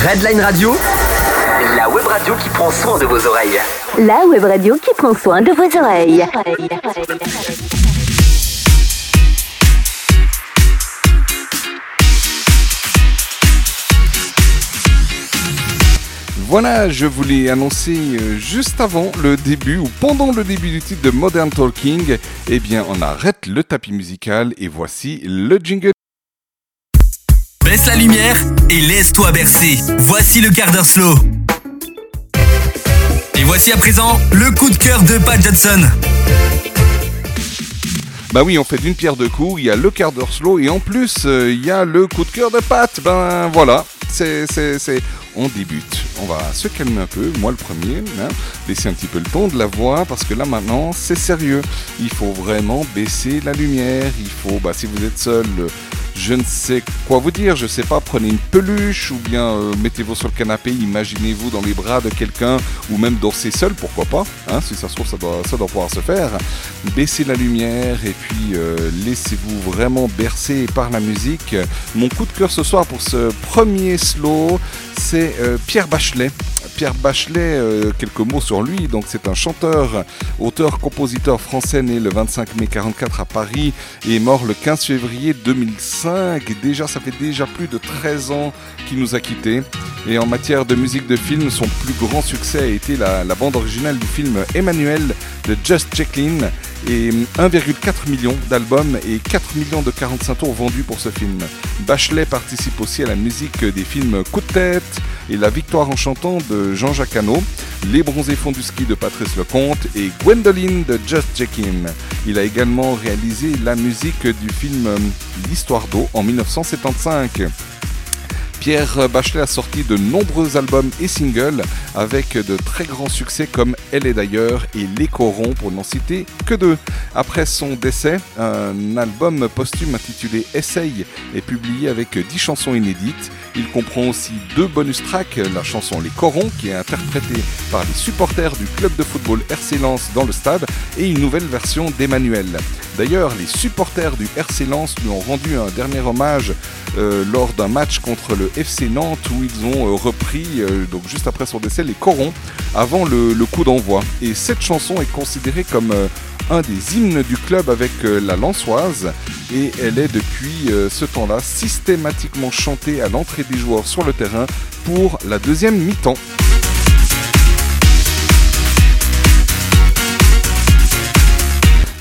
Redline Radio, la web radio qui prend soin de vos oreilles. La web radio qui prend soin de vos oreilles. Voilà, je voulais annoncer euh, juste avant le début ou pendant le début du titre de Modern Talking, eh bien on arrête le tapis musical et voici le jingle. Baisse la lumière et laisse-toi bercer. Voici le quart d'heure slow. Et voici à présent le coup de cœur de Pat Johnson. Bah oui, on fait d'une pierre deux coups, il y a le quart d'heure slow et en plus euh, il y a le coup de cœur de Pat. Ben voilà, c'est, c'est. On débute, on va se calmer un peu, moi le premier, hein, laisser un petit peu le ton de la voix parce que là maintenant c'est sérieux. Il faut vraiment baisser la lumière, il faut, bah si vous êtes seul, je ne sais quoi vous dire, je sais pas, prenez une peluche ou bien euh, mettez-vous sur le canapé, imaginez-vous dans les bras de quelqu'un ou même danser seul, pourquoi pas, hein, si ça se trouve ça doit, ça doit pouvoir se faire. Baissez la lumière et puis euh, laissez-vous vraiment bercer par la musique. Mon coup de cœur ce soir pour ce premier slow, c'est euh, Pierre Bachelet. Pierre Bachelet, euh, quelques mots sur lui. Donc, c'est un chanteur, auteur, compositeur français né le 25 mai 44 à Paris et mort le 15 février 2005. Déjà, ça fait déjà plus de 13 ans qu'il nous a quittés. Et en matière de musique de film, son plus grand succès a été la, la bande originale du film Emmanuel de Just Jacqueline et 1,4 million d'albums et 4 millions de 45 tours vendus pour ce film. Bachelet participe aussi à la musique des films Coup de tête et La victoire en chantant de Jean-Jacques Hano, Les bronzés fonds du ski de Patrice Lecomte et Gwendoline de Just Jackim. Il a également réalisé la musique du film L'histoire d'eau en 1975. Pierre Bachelet a sorti de nombreux albums et singles avec de très grands succès comme Elle est d'ailleurs et Les Corons pour n'en citer que deux. Après son décès, un album posthume intitulé Essaye est publié avec 10 chansons inédites. Il comprend aussi deux bonus tracks, la chanson Les Corons qui est interprétée par les supporters du club de football RC dans le stade et une nouvelle version d'Emmanuel. D'ailleurs, les supporters du RC Lens lui ont rendu un dernier hommage euh, lors d'un match contre le FC Nantes où ils ont euh, repris, euh, donc juste après son décès, les corons avant le, le coup d'envoi. Et cette chanson est considérée comme un des hymnes du club avec la Lançoise et elle est depuis ce temps-là systématiquement chantée à l'entrée des joueurs sur le terrain pour la deuxième mi-temps.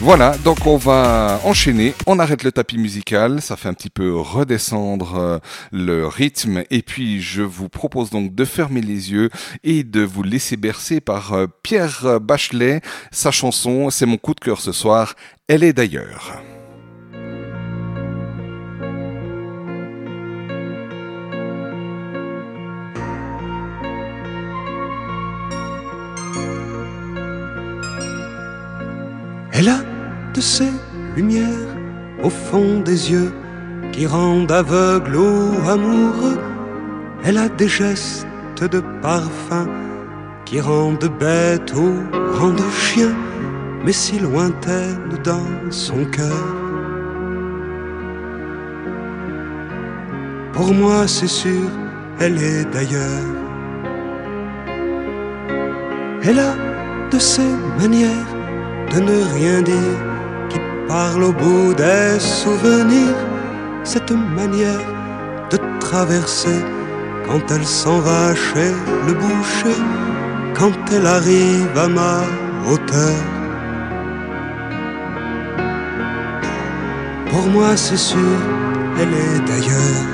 Voilà, donc on va enchaîner, on arrête le tapis musical, ça fait un petit peu redescendre euh, le rythme. Et puis je vous propose donc de fermer les yeux et de vous laisser bercer par euh, Pierre Bachelet, sa chanson, c'est mon coup de cœur ce soir, elle est d'ailleurs. Elle a de ces lumières au fond des yeux qui rendent aveugle ou amoureux. Elle a des gestes de parfum qui rendent bête ou rendent chien, mais si lointaine dans son cœur. Pour moi, c'est sûr, elle est d'ailleurs. Elle a de ces manières de ne rien dire parle au bout des souvenirs. Cette manière de traverser quand elle s'en va chez le boucher, quand elle arrive à ma hauteur. Pour moi, c'est sûr, elle est d'ailleurs.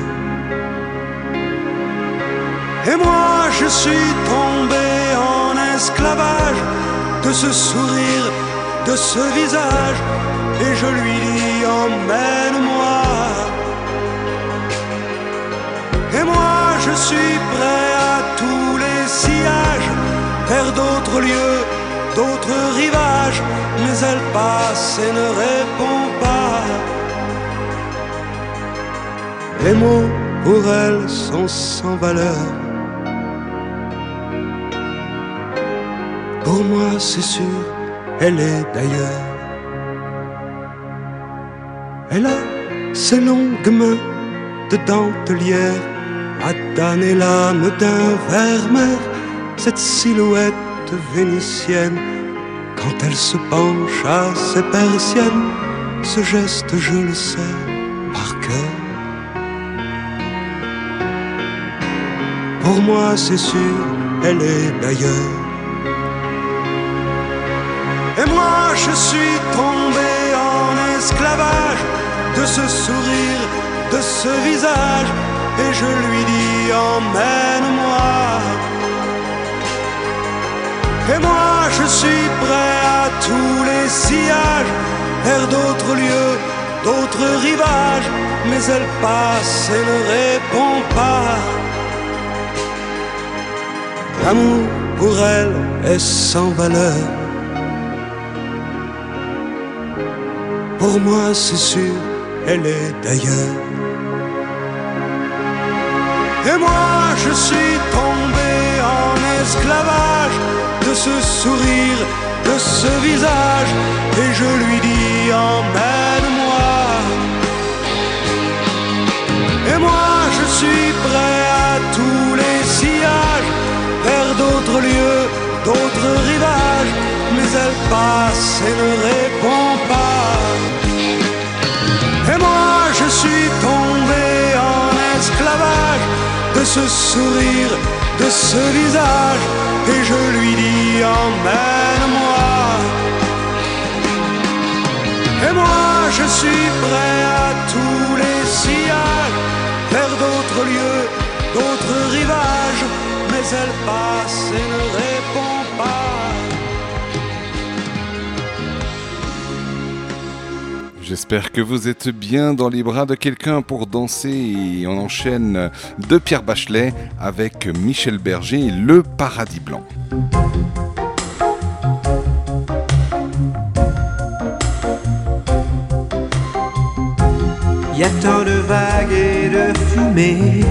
Et moi, je suis tombé en esclavage de ce sourire, de ce visage, et je lui dis emmène-moi. Et moi je suis prêt à tous les sillages, vers d'autres lieux, d'autres rivages, mais elle passe et ne répond pas. Les mots pour elle sont sans valeur. Pour moi, c'est sûr, elle est d'ailleurs. Elle a ses longues mains de dentelière damné l'âme d'un vermeer, cette silhouette vénitienne, quand elle se penche à ses persiennes, ce geste je le sais par cœur. Pour moi c'est sûr, elle est d'ailleurs. Et moi je suis tombé en esclavage de ce sourire, de ce visage, et je lui dis emmène-moi. Et moi je suis prêt à tous les sillages, vers d'autres lieux, d'autres rivages, mais elle passe et ne répond pas. L'amour pour elle est sans valeur. Pour moi c'est sûr, elle est d'ailleurs. Et moi je suis tombé en esclavage de ce sourire, de ce visage, et je lui dis emmène-moi. Et moi je suis prêt à tous les sillages, vers d'autres lieux, d'autres rivages, mais elle passe et ne répond pas. Moi je suis tombé en esclavage de ce sourire, de ce visage, et je lui dis emmène-moi. Et moi je suis prêt à tous les sillages, vers d'autres lieux, d'autres rivages, mais elle passe et ne répond pas. J'espère que vous êtes bien dans les bras de quelqu'un pour danser et on enchaîne de Pierre Bachelet avec Michel Berger, Le Paradis Blanc. Y a tant de vagues et de fumée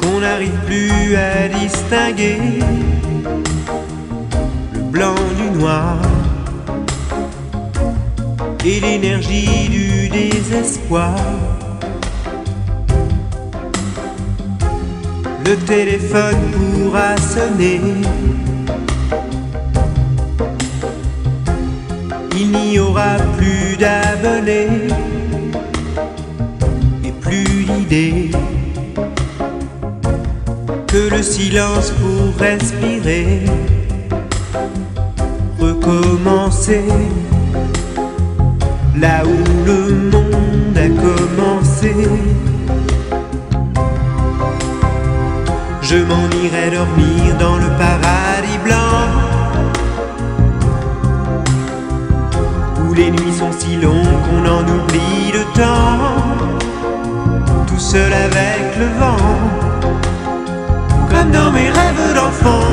qu'on n'arrive plus à distinguer le blanc du noir et l'énergie du désespoir. Le téléphone pourra sonner. Il n'y aura plus d'abonnés et plus d'idées que le silence pour respirer, recommencer là où le monde a commencé. Je m'en irai dormir dans le paradis blanc. Où les nuits sont si longues qu'on en oublie le temps. Tout seul avec le vent. Comme dans mes rêves d'enfant.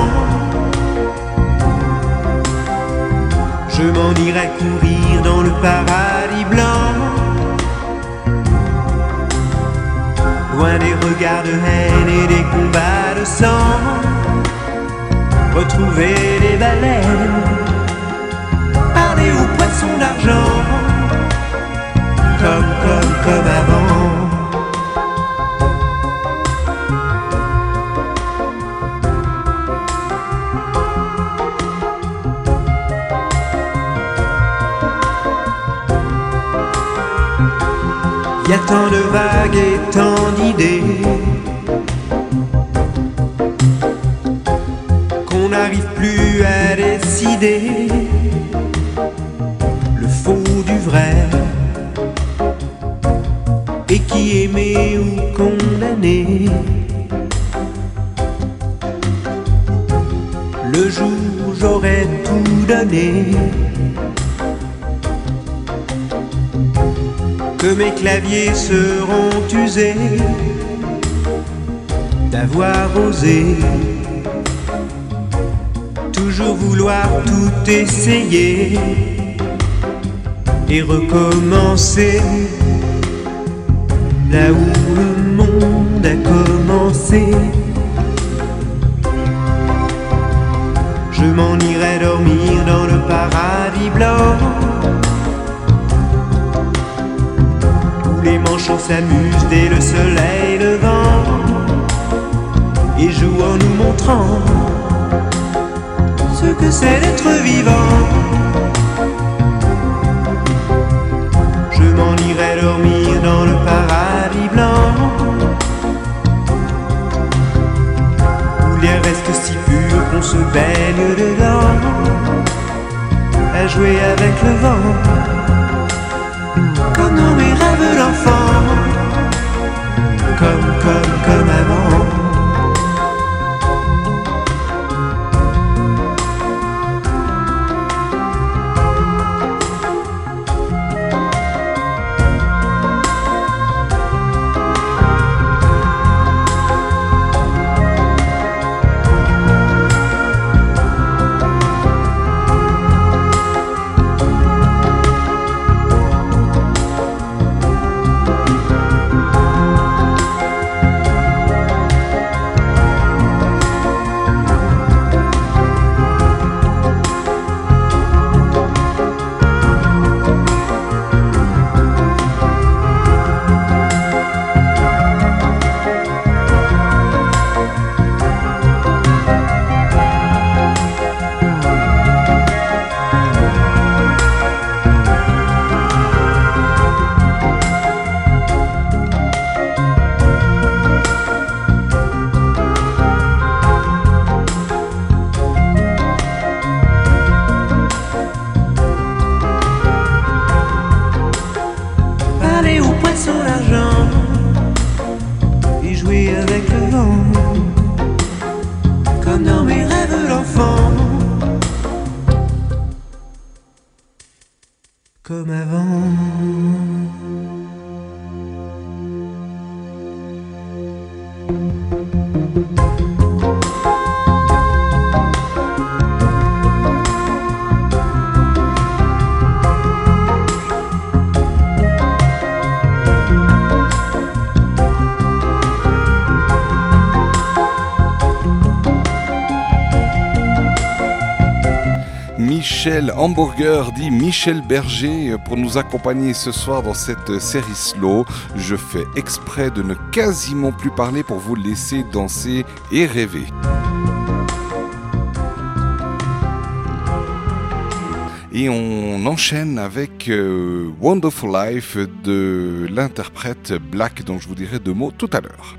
Je m'en irai courir dans le paradis blanc. Loin des regards de haine et des combats de sang. Retrouver les baleines. Parler aux poissons d'argent. Comme, comme, comme avant. Y a tant de vagues et tant d'idées qu'on n'arrive plus à décider le faux du vrai et qui aimé ou condamné. Le jour où j'aurais tout donné. Que mes claviers seront usés d'avoir osé toujours vouloir tout essayer et recommencer là où le monde a commencé. Je m'en irai dormir dans le paradis blanc. S'amuse dès le soleil levant et joue en nous montrant ce que c'est d'être vivant. Je m'en irai dormir dans le paradis blanc où l'air reste si pur qu'on se baigne dedans à jouer avec le vent comme dans mes rêves d'enfant comme, comme, comme avant Hamburger dit Michel Berger pour nous accompagner ce soir dans cette série slow. Je fais exprès de ne quasiment plus parler pour vous laisser danser et rêver. Et on enchaîne avec euh, Wonderful Life de l'interprète Black dont je vous dirai deux mots tout à l'heure.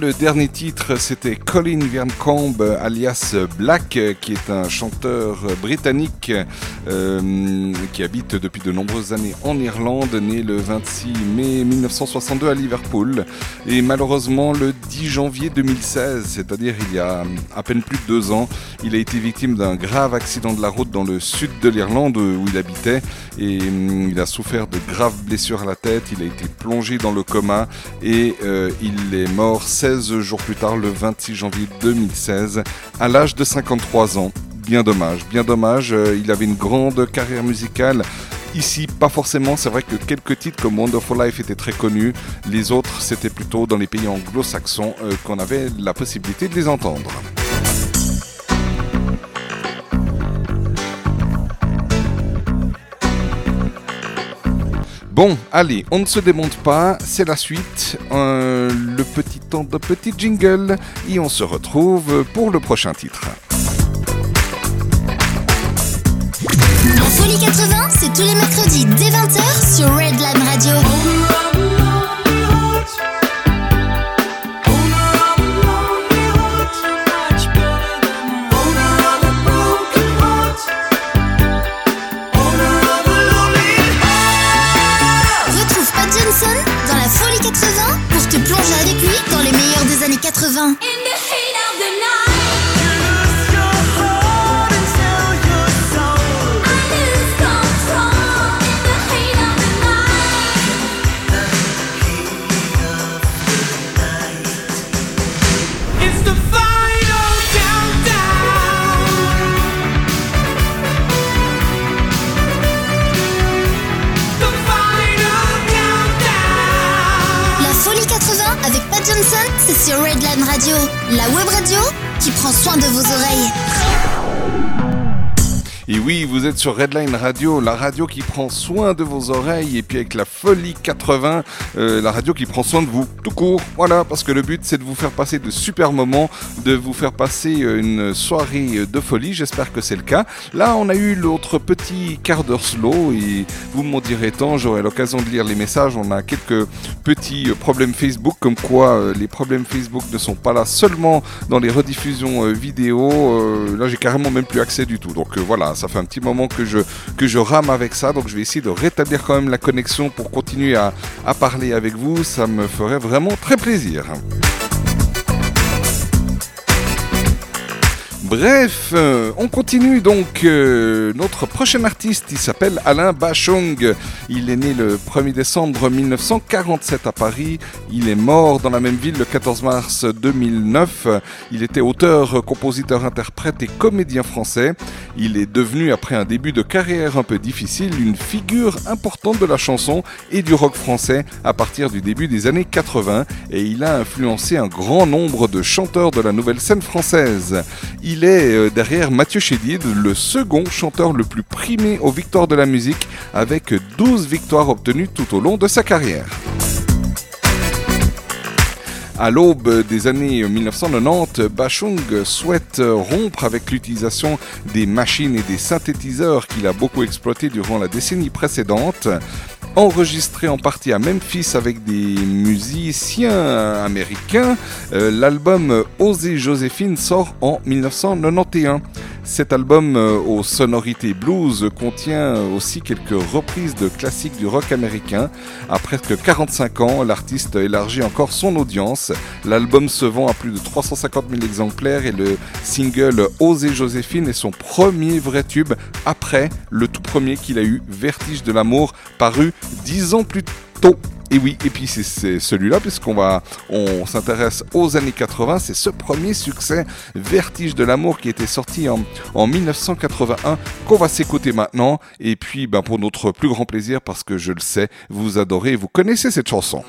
Le dernier titre, c'était Colin Verncamp alias Black, qui est un chanteur britannique euh, qui habite depuis de nombreuses années en Irlande, né le 26 mai 1962 à Liverpool. Et malheureusement le 10 janvier 2016, c'est-à-dire il y a à peine plus de deux ans, il a été victime d'un grave accident de la route dans le sud de l'Irlande où il habitait hum, il a souffert de graves blessures à la tête, il a été plongé dans le coma et euh, il est mort 16 jours plus tard, le 26 janvier 2016, à l'âge de 53 ans. Bien dommage, bien dommage. euh, il avait une grande carrière musicale. Ici, pas forcément. C'est vrai que quelques titres comme Wonderful Life étaient très connus. Les autres, c'était plutôt dans les pays anglo-saxons euh, qu'on avait la possibilité de les entendre. Bon, allez, on ne se démonte pas, c'est la suite, euh, le petit temps de petit jingle, et on se retrouve pour le prochain titre. Folie 80, c'est tous les mercredis dès 20h sur Redline Radio. La web radio qui prend soin de vos oreilles. Et oui, vous êtes sur Redline Radio, la radio qui prend soin de vos oreilles, et puis avec la Folie 80, euh, la radio qui prend soin de vous, tout court. Voilà, parce que le but c'est de vous faire passer de super moments, de vous faire passer euh, une soirée de folie, j'espère que c'est le cas. Là, on a eu l'autre petit quart d'heure slow, et vous m'en direz tant, j'aurai l'occasion de lire les messages. On a quelques petits euh, problèmes Facebook, comme quoi euh, les problèmes Facebook ne sont pas là seulement dans les rediffusions euh, vidéo. Euh, là, j'ai carrément même plus accès du tout. Donc euh, voilà, ça fait un petit moment que je, rame avec ça. Donc je vais essayer de rétablir quand même la connexion pour continuer à parler avec vous. Ça me ferait vraiment très plaisir. Bref, euh, on continue donc. euh, notre prochain artiste, il s'appelle Alain Bachung. Il est né le 1er décembre 1947 à Paris. Il est mort dans la même ville le 14 mars 2009. Il était auteur, compositeur, interprète et comédien français. Il est devenu, après un début de carrière un peu difficile, une figure importante de la chanson et du rock français à partir du début des années 80. Et il a influencé un grand nombre de chanteurs de la nouvelle scène française. Euh, derrière Mathieu Chédid, le second chanteur le plus primé aux victoires de la musique, avec 12 victoires obtenues tout au long de sa carrière. À l'aube des années 1990, Bachung souhaite rompre avec l'utilisation des machines et des synthétiseurs qu'il a beaucoup exploités durant la décennie précédente. Enregistré en partie à Memphis avec des musiciens américains, euh, l'album Oser Joséphine sort en 1991. Cet album euh, aux sonorités blues contient aussi quelques reprises de classiques du rock américain. À presque 45 ans, l'artiste élargit encore son audience. L'album se vend à plus de 350 000 exemplaires et le single Oser Joséphine est son premier vrai tube après le tout premier qu'il a eu, Vertige de l'amour, paru 10 ans plus tôt. Et oui, et puis c'est- celui-là, puisqu'on va, on s'intéresse aux années 80, c'est ce premier succès, Vertige de l'amour, qui était sorti en, en 1981, qu'on va s'écouter maintenant. Et puis, ben, pour notre plus grand plaisir, parce que je le sais, vous adorez, et vous connaissez cette chanson.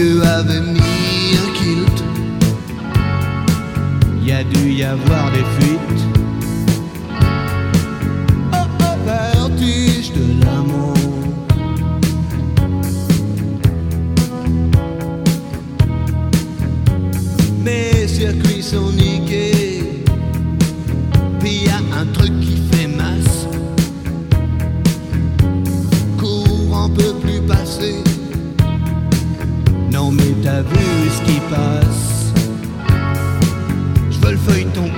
Dieu avait mis un kilt. Y a dû y avoir des fuites. Oh, oh, vertige de l'amour. Mes circuits sont niqués. Puis y a un truc qui fait masse. Cours, on peut plus passer. Non mais t'as vu ce qui passe. Je veux le feuilleton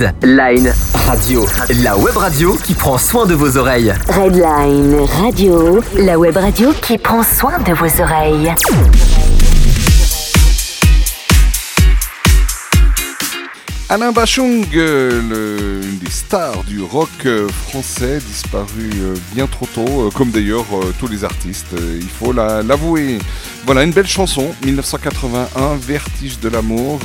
Gisèle clappe Red Line Radio, la web radio qui prend soin de vos oreilles. Redline Radio, la web radio qui prend soin de vos oreilles. Alain Bachung, euh, une des stars du rock euh, français, disparu euh, bien trop tôt, comme d'ailleurs tous les artistes, il faut la- l'avouer. Voilà, une belle chanson, 1981, Vertige de l'amour.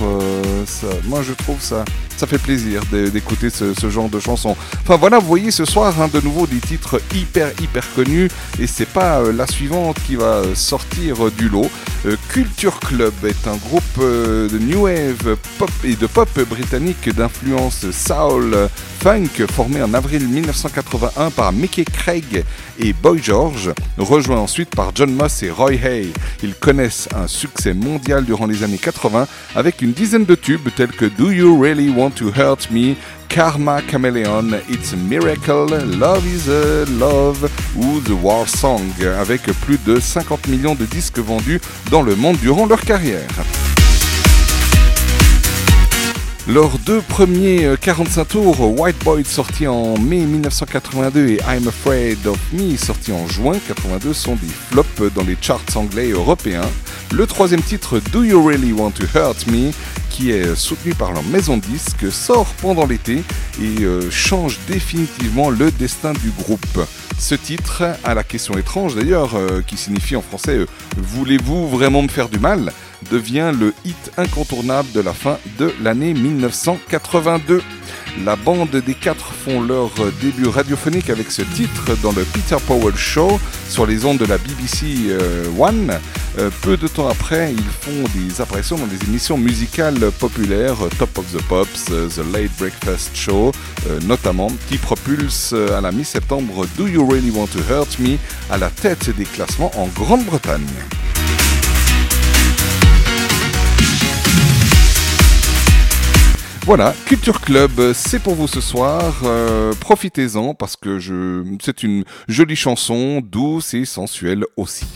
moi, je trouve ça, ça fait plaisir d'é- d'écouter ce, ce genre de chanson. Enfin voilà, vous voyez ce soir hein, de nouveau des titres hyper hyper connus, et c'est pas euh, la suivante qui va euh, sortir euh, du lot. Euh, Culture Club est un groupe euh, de new wave pop et de pop britannique d'influence soul funk formé en avril 1981 par Mickey Craig et Boy George, rejoint ensuite par John Moss et Roy Hay. Ils connaissent un succès mondial durant les années 80 avec une dizaine de tubes tels que Do You Really Want to Hurt Me, Karma Chameleon, It's a Miracle, Love is a Love ou The War Song, avec plus de 50 millions de disques vendus dans le monde durant leur carrière. Leurs deux premiers euh, 45 tours, White Boy sorti en mai 1982 et I'm Afraid of Me sorti en juin 82 sont des flops dans les charts anglais et européens. Le troisième titre, Do You Really Want to Hurt Me, qui est soutenu par leur maison de disques, sort pendant l'été et euh, change définitivement le destin du groupe. Ce titre, à la question étrange d'ailleurs, euh, qui signifie en français euh, Voulez-vous vraiment me faire du mal? devient le hit incontournable de la fin de l'année 1982. La bande des quatre font leur début radiophonique avec ce titre dans le Peter Powell Show sur les ondes de la BBC euh, One. Euh, peu de temps après, ils font des apparitions dans des émissions musicales populaires, Top of the Pops, euh, The Late Breakfast Show, notamment, qui propulse à la mi-septembre Do You Really Want to Hurt Me? à la tête des classements en Grande-Bretagne. Voilà, Culture Club, c'est pour vous ce soir. Euh, Profitez-en parce que je... c'est une jolie chanson, douce et sensuelle aussi.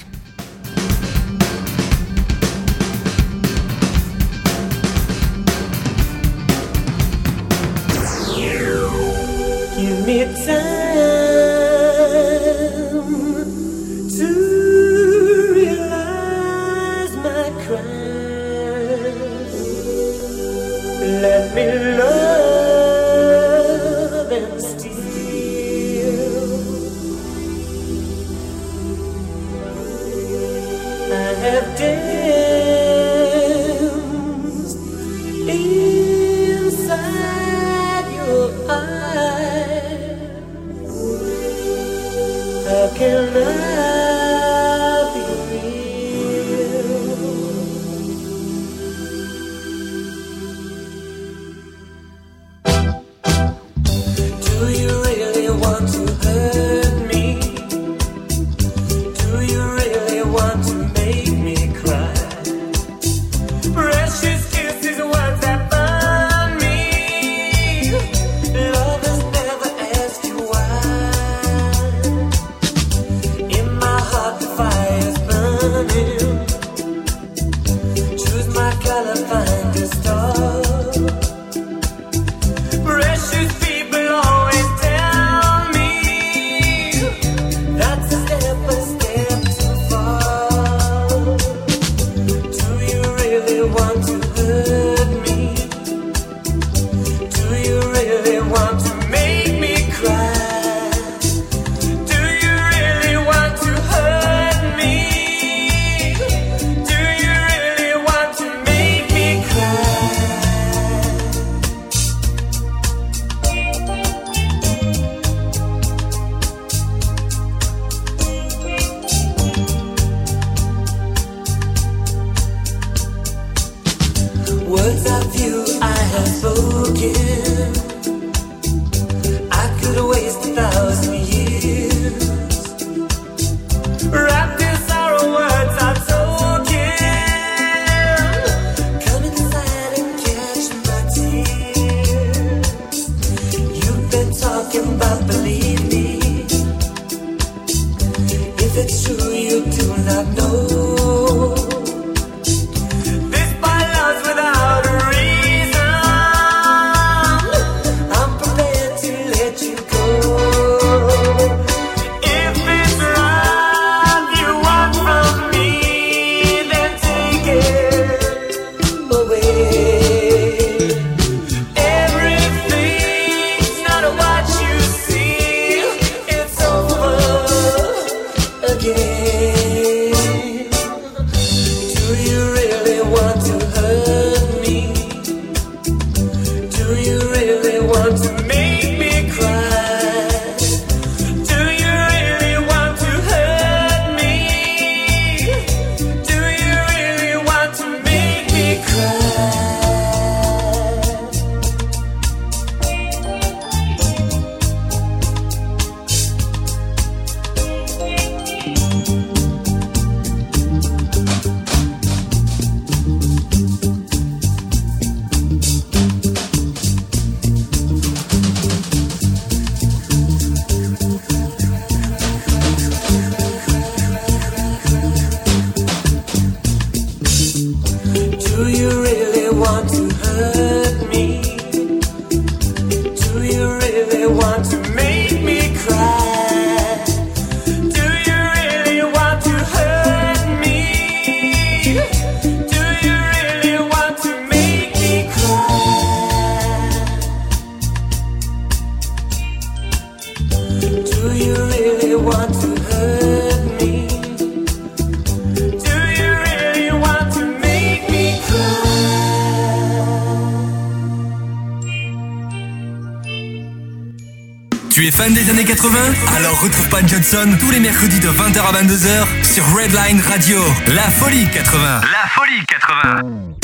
80 Alors retrouve Pat Johnson tous les mercredis de 20h à 22h sur Redline Radio. La folie 80. La folie 80.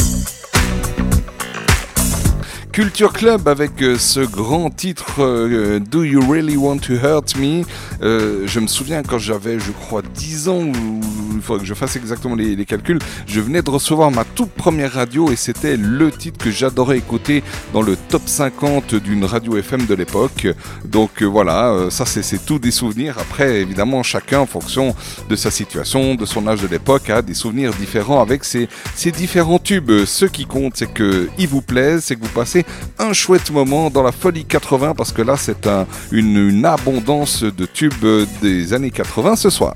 Culture Club avec euh, ce grand titre euh, Do You Really Want to Hurt Me? Euh, Je me souviens quand j'avais, je crois, 10 ans, ou faudrait que je fasse exactement les, calculs, je venais de recevoir ma toute première radio et c'était le titre que j'adorais écouter dans le top 50 d'une radio FM de l'époque. Donc euh, voilà, euh, ça c'est tout des souvenirs. Après, évidemment, chacun en fonction de sa situation, de son âge de l'époque, a des souvenirs différents avec ces différents tubes. Ce qui compte, c'est que ils vous plaisent, c'est que vous passez un chouette moment dans la folie 80 parce que là, c'est un, une, une abondance de tubes des années 80 ce soir.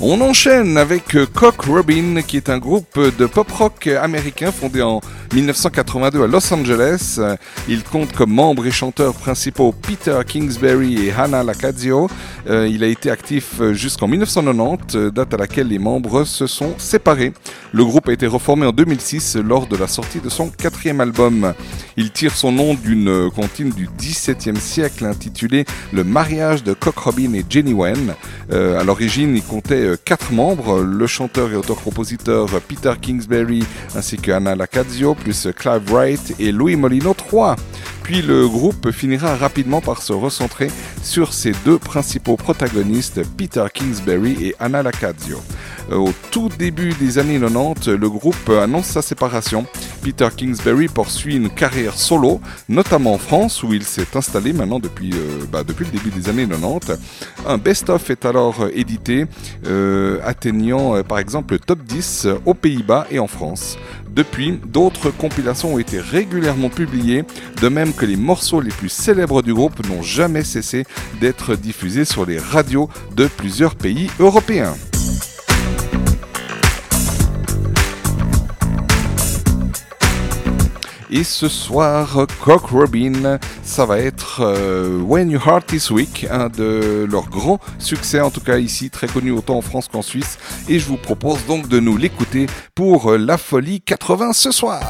On enchaîne avec euh, Cock Robin, qui est un groupe de pop rock américain fondé en 1982 à Los Angeles. Il compte comme membres et chanteurs principaux Peter Kingsbury et Hannah Lacazio. Euh, il a été actif euh, jusqu'en 1990, euh, date à laquelle les membres se sont séparés. Le groupe a été reformé en 2006 lors de la sortie de son quatrième album. Il tire son nom d'une euh, comptine du XVIIe siècle intitulée Le mariage de Cock Robin et Jenny Wen. Euh, à l'origine, il comptait euh, quatre membres, le chanteur et auteur-compositeur Peter Kingsbury ainsi que Anna Lacazio, plus Clive Wright et Louis Molino III. Puis le groupe finira rapidement par se recentrer sur ses deux principaux protagonistes, Peter Kingsbury et Anna Lacazio. Euh, Au tout début des années 90, le groupe annonce sa séparation. Peter Kingsbury poursuit une carrière solo, notamment en France où il s'est installé maintenant depuis, euh, bah, le début des années 90. Un best-of est alors édité, euh, atteignant par exemple le top 10 aux Pays-Bas et en France. Depuis, d'autres compilations ont été régulièrement publiées, de même que les morceaux les plus célèbres du groupe n'ont jamais cessé d'être diffusés sur les radios de plusieurs pays européens. Et ce soir, Cock Robin, ça va être euh, When Your Heart Is Weak, un de leurs grands succès, en tout cas ici, très connu autant en France qu'en Suisse. Et je vous propose donc de nous l'écouter pour euh, La Folie 80 ce soir.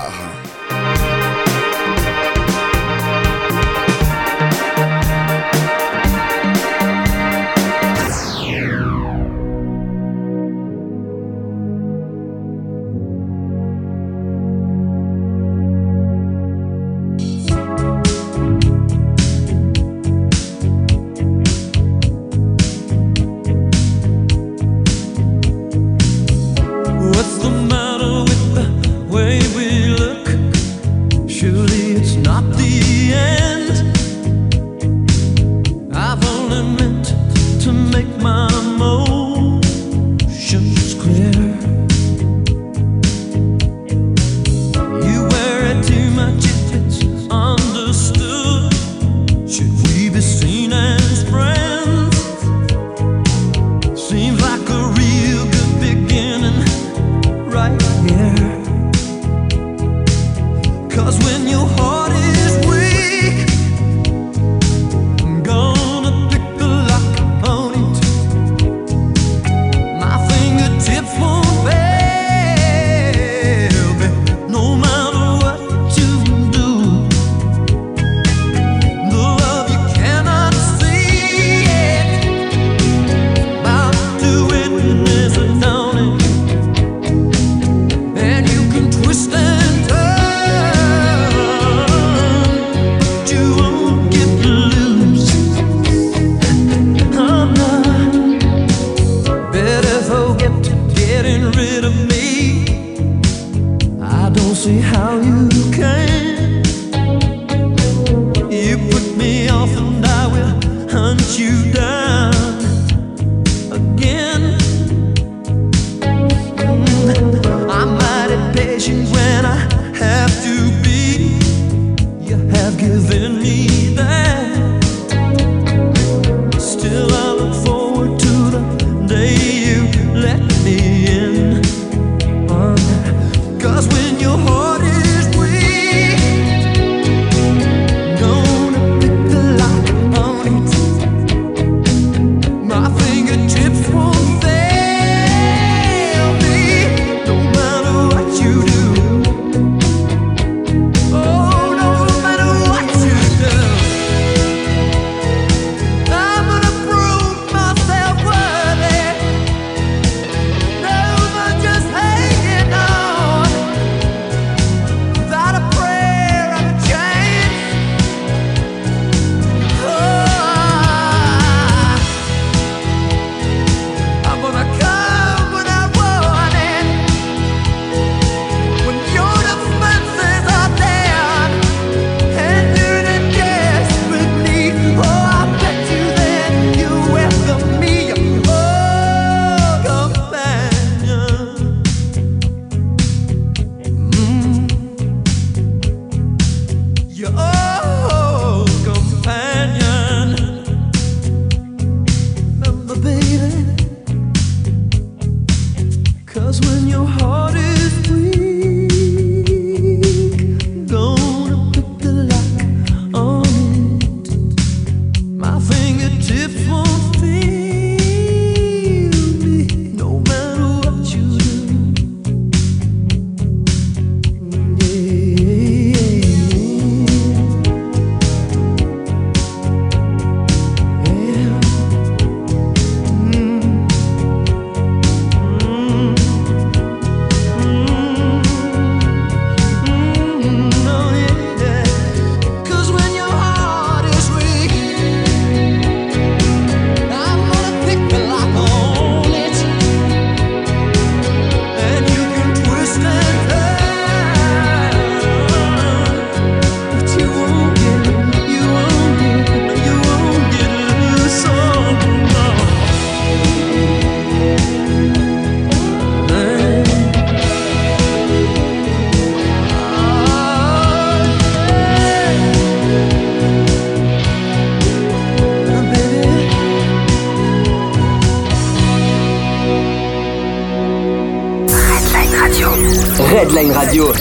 Redline Radio.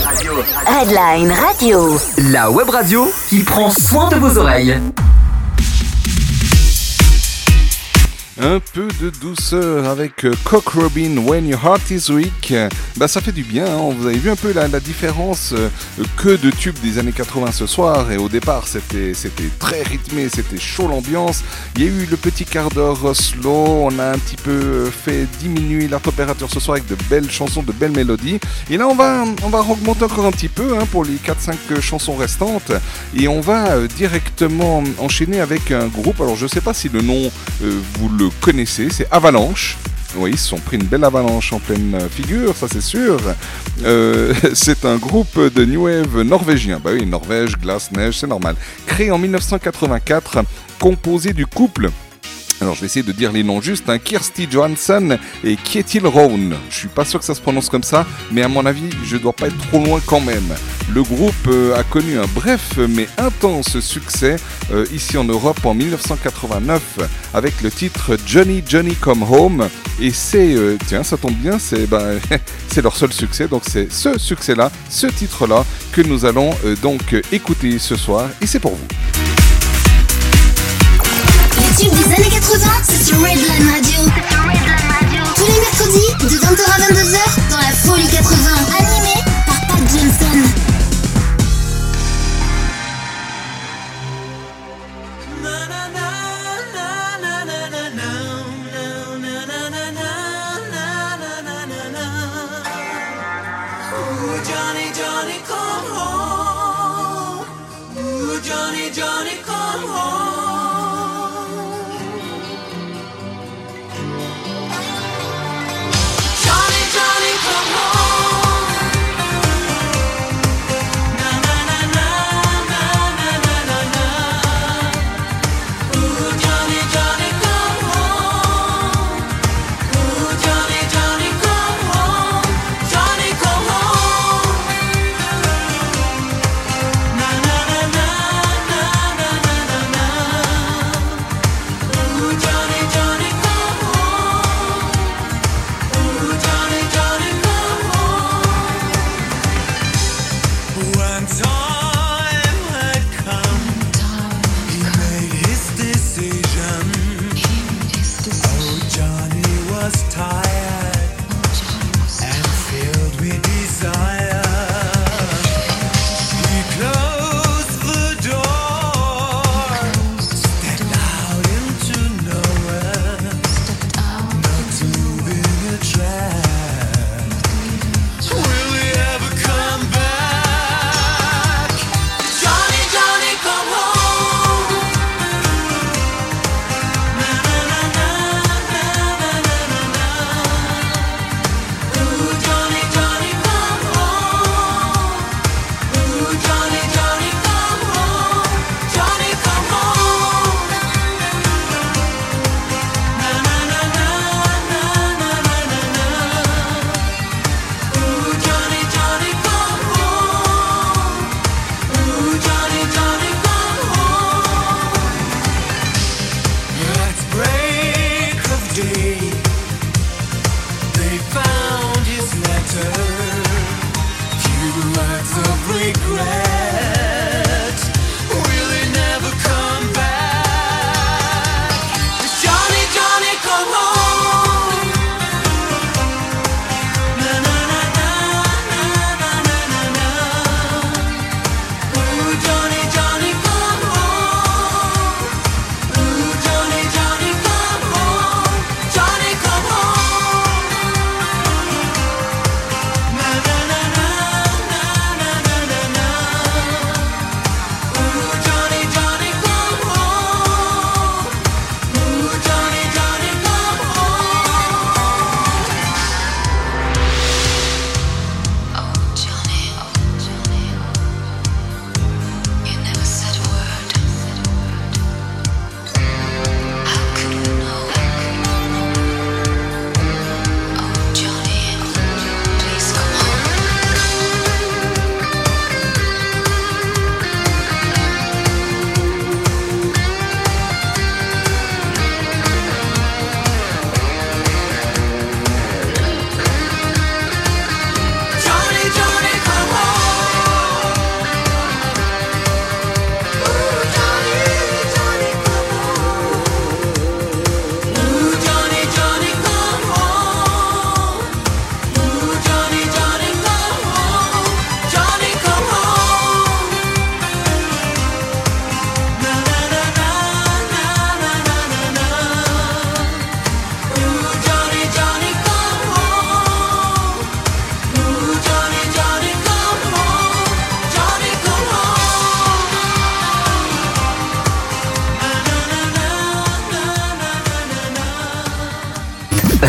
Radio. La web radio qui prend soin de vos oreilles. Un peu de douceur avec euh, Cock Robin When Your Heart Is Weak. Bah ça fait du bien, hein. vous avez vu un peu la, différence euh, que de tubes des années 80 ce soir. Et au départ c'était très rythmé, c'était chaud l'ambiance. Il y a eu le petit quart d'heure slow, on a un petit peu euh, fait diminuer la température ce soir avec de belles chansons, de belles mélodies. Et là on va, on va augmenter encore un petit peu hein, pour les 4-5 chansons restantes. Et on va directement enchaîner avec un groupe, alors je sais pas si le nom vous le connaissez, c'est Avalanche. Oui, ils se sont pris une belle avalanche en pleine euh, figure, ça c'est sûr. Euh, *laughs* c'est un groupe de New Wave norvégien. Bah oui, Norvège, glace, neige, c'est normal. Créé en 1984, composé du couple alors je vais essayer de dire les noms justes, hein. Kirsty Johansson et Kjetil Rohn. Je suis pas sûr que ça se prononce comme ça, mais à mon avis, je dois pas être trop loin quand même. Le groupe euh, a connu un bref mais intense succès euh, ici en Europe en 1989 avec le titre Johnny Johnny Come Home et c'est euh, tiens ça tombe bien c'est ben, *laughs* c'est leur seul succès donc c'est ce succès là, ce titre là que nous allons donc écouter ce soir et c'est pour vous. Tubes des années 80, c'est sur Redline Radio. Tous les mercredis, de 20h à 22h, dans la folie 80. Animé par Pat Johnson. Johnny, Johnny, come home. Ooh, Johnny, Johnny, come home.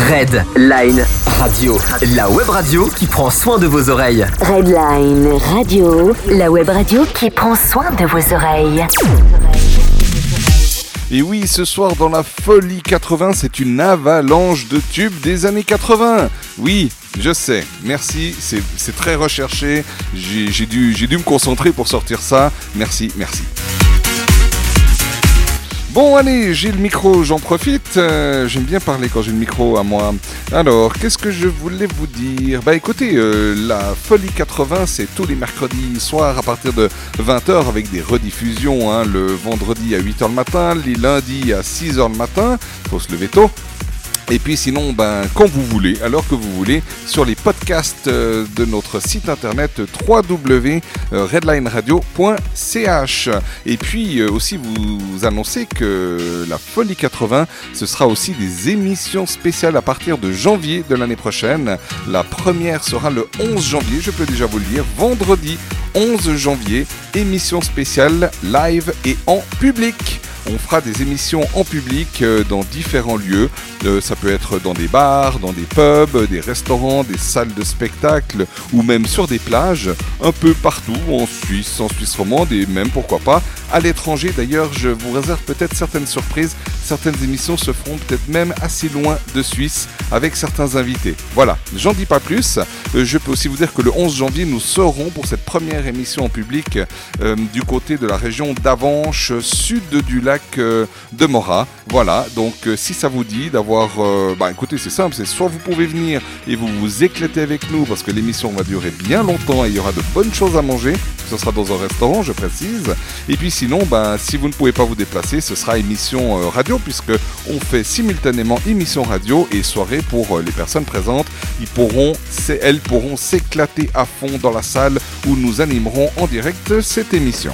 Red Line Radio, la web radio qui prend soin de vos oreilles. Redline Radio, la web radio qui prend soin de vos oreilles. Et oui, ce soir dans la Folie 80, c'est une avalanche de tubes des années 80. Oui, je sais, merci, c'est c'est très recherché. J'ai j'ai dû, j'ai dû me concentrer pour sortir ça. Merci, merci. Bon allez, j'ai le micro, j'en profite. Euh, J'aime bien parler quand j'ai le micro à moi. Alors, qu'est-ce que je voulais vous dire? Bah écoutez, euh, la Folie 80, c'est tous les mercredis soirs à partir de 20h avec des rediffusions. hein, le vendredi à 8h le matin, les lundis à 6h le matin. Faut se lever tôt. Et puis sinon, ben, quand vous voulez, alors que vous voulez, sur les podcasts euh, de notre site internet www.redlineradio.ch. Et puis euh, aussi vous annoncer que la Folie 80, ce sera aussi des émissions spéciales à partir de janvier de l'année prochaine. La première sera le 11 janvier, je peux déjà vous le dire, vendredi 11 janvier, émission spéciale live et en public. On fera des émissions en public euh, dans différents lieux. Euh, ça peut être dans des bars, dans des pubs, des restaurants, des salles de spectacle ou même sur des plages, un peu partout en Suisse, en Suisse romande et même pourquoi pas à l'étranger. D'ailleurs, je vous réserve peut-être certaines surprises. Certaines émissions se feront peut-être même assez loin de Suisse avec certains invités. Voilà, j'en dis pas plus. Euh, je peux aussi vous dire que le 11 janvier, nous serons pour cette première émission en public du côté de la région d'Avanches, sud du lac euh, de Morat. Voilà, donc euh, si ça vous dit d'avoir... euh, bah écoutez, c'est simple, c'est soit vous pouvez venir et vous vous éclatez avec nous parce que l'émission va durer bien longtemps et il y aura de bonnes choses à manger. Ce sera dans un restaurant, je précise. Et puis sinon, ben, si vous ne pouvez pas vous déplacer, ce sera émission radio puisque on fait simultanément émission radio et soirée pour les personnes présentes. Ils pourront, elles pourront s'éclater à fond dans la salle où nous animerons en direct cette émission.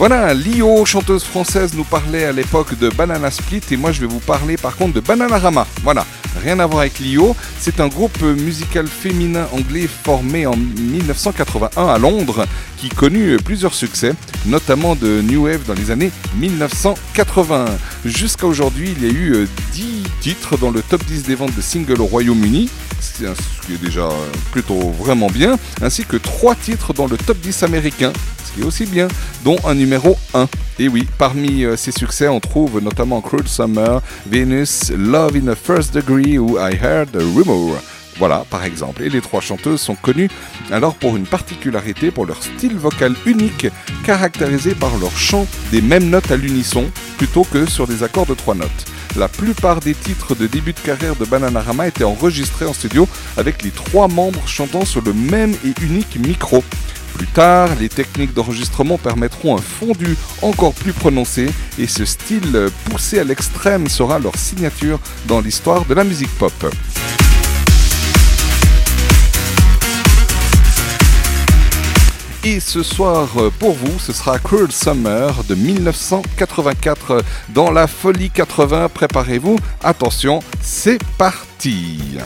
Voilà, Lio, chanteuse française, nous parlait à l'époque de Banana Split et moi je vais vous parler par contre de Bananarama. Voilà, rien à voir avec Lio. C'est un groupe musical féminin anglais formé en 1981 à Londres qui connut plusieurs succès, notamment de New Wave dans les années 1980. Jusqu'à aujourd'hui, il y a eu euh, 10 titres dans le top 10 des ventes de singles au Royaume-Uni, ce qui est déjà euh, plutôt vraiment bien, ainsi que 3 titres dans le top 10 américain, aussi bien, dont un numéro 1. Et oui, parmi euh, ces succès, on trouve notamment Cruel Summer, Venus, Love in a First Degree ou I Heard a Rumor. Voilà, par exemple. Et les trois chanteuses sont connues alors pour une particularité, pour leur style vocal unique, caractérisé par leur chant des mêmes notes à l'unisson, plutôt que sur des accords de trois notes. La plupart des titres de début de carrière de Bananarama étaient enregistrés en studio avec les trois membres chantant sur le même et unique micro. Plus tard, les techniques d'enregistrement permettront un fondu encore plus prononcé et ce style poussé à l'extrême sera leur signature dans l'histoire de la musique pop. Et ce soir, euh, pour vous, ce sera Cruel Summer de 1984 euh, dans la Folie 80. Préparez-vous, attention, c'est parti.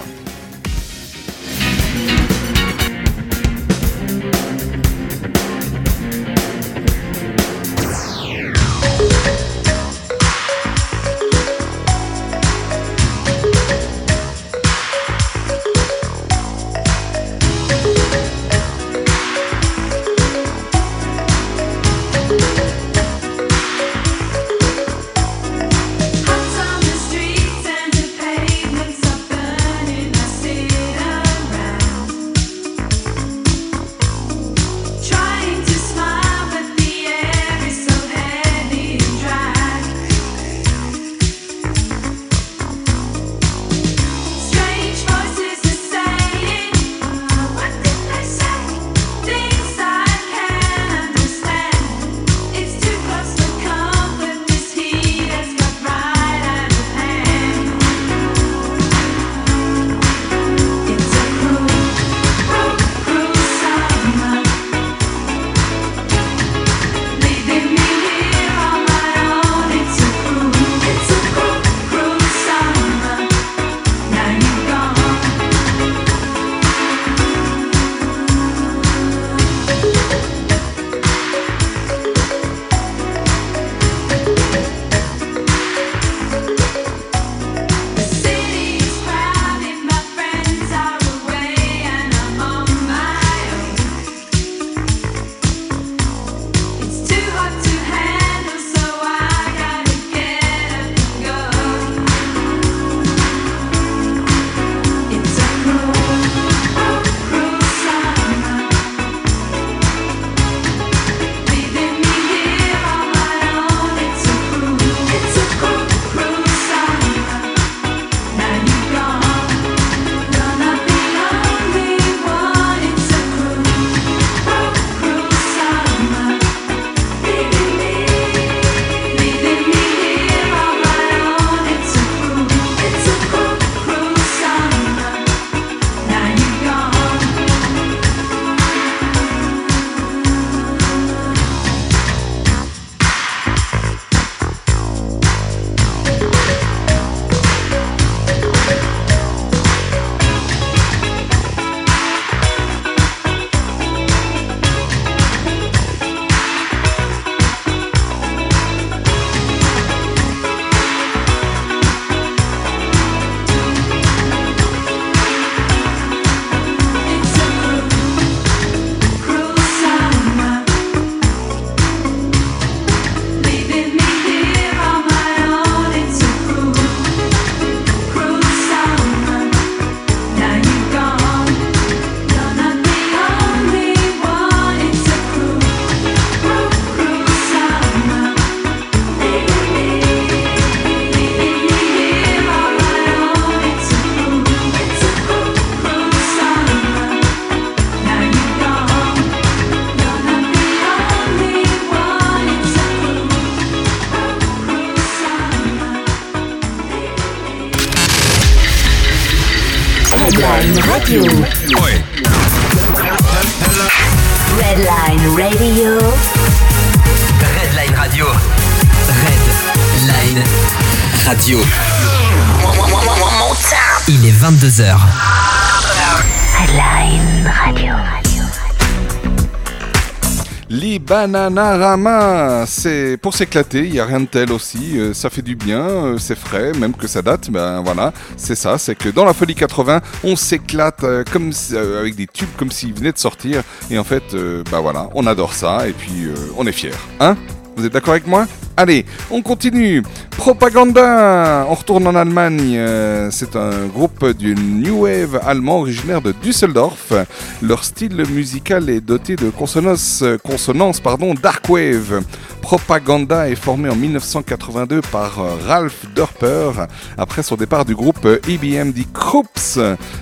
Bananarama, c'est pour s'éclater, il n'y a rien de tel aussi, euh, ça fait du bien, euh, c'est frais, même que ça date, ben voilà, c'est ça, c'est que dans la folie 80, on s'éclate euh, comme avec des tubes comme s'ils venaient de sortir, et en fait, bah voilà, on adore ça, et puis on est fiers, hein? Vous êtes d'accord avec moi? Allez, on continue. Propaganda, on retourne en Allemagne. euh, C'est un groupe du New Wave allemand originaire de Düsseldorf. Leur style musical est doté de consonances, consonances pardon, dark wave. Propaganda est formé en 1982 par euh, Ralph Dörper après son départ du groupe euh, EBM The Krups.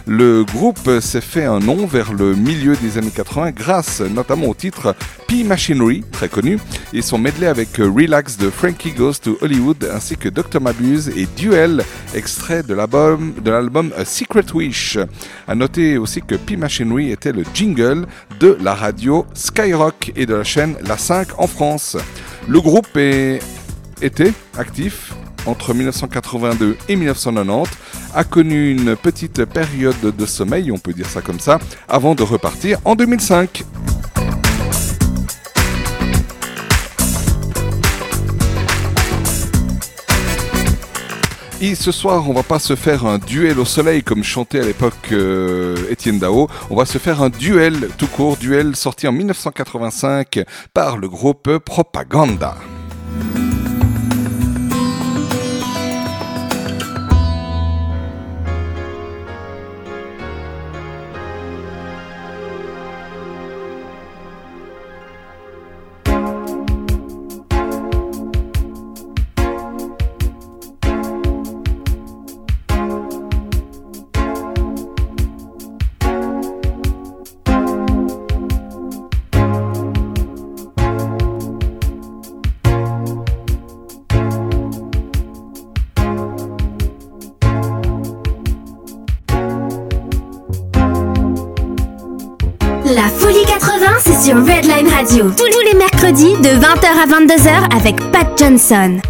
Le groupe s'est fait un nom vers le milieu des années 80 grâce notamment au titre P Machinery, très connu, et son medley avec euh, Relax de Frankie Goes to Hollywood ainsi que Dr. Mabuse et Duel, extrait de l'album de l'album A Secret Wish. À noter aussi que P Machinery était le jingle de la radio Skyrock et de la chaîne La 5 en France. Le groupe était actif entre 1982 et 1990, a connu une petite période de sommeil, on peut dire ça comme ça, avant de repartir en 2005. Et ce soir, on va pas se faire un duel au soleil comme chantait à l'époque euh, Étienne Dao. On va se faire un duel tout court, duel sorti en 1985 par le groupe Propaganda. Sur Redline Radio. Tous les mercredis de 20h à 22h avec Pat Johnson.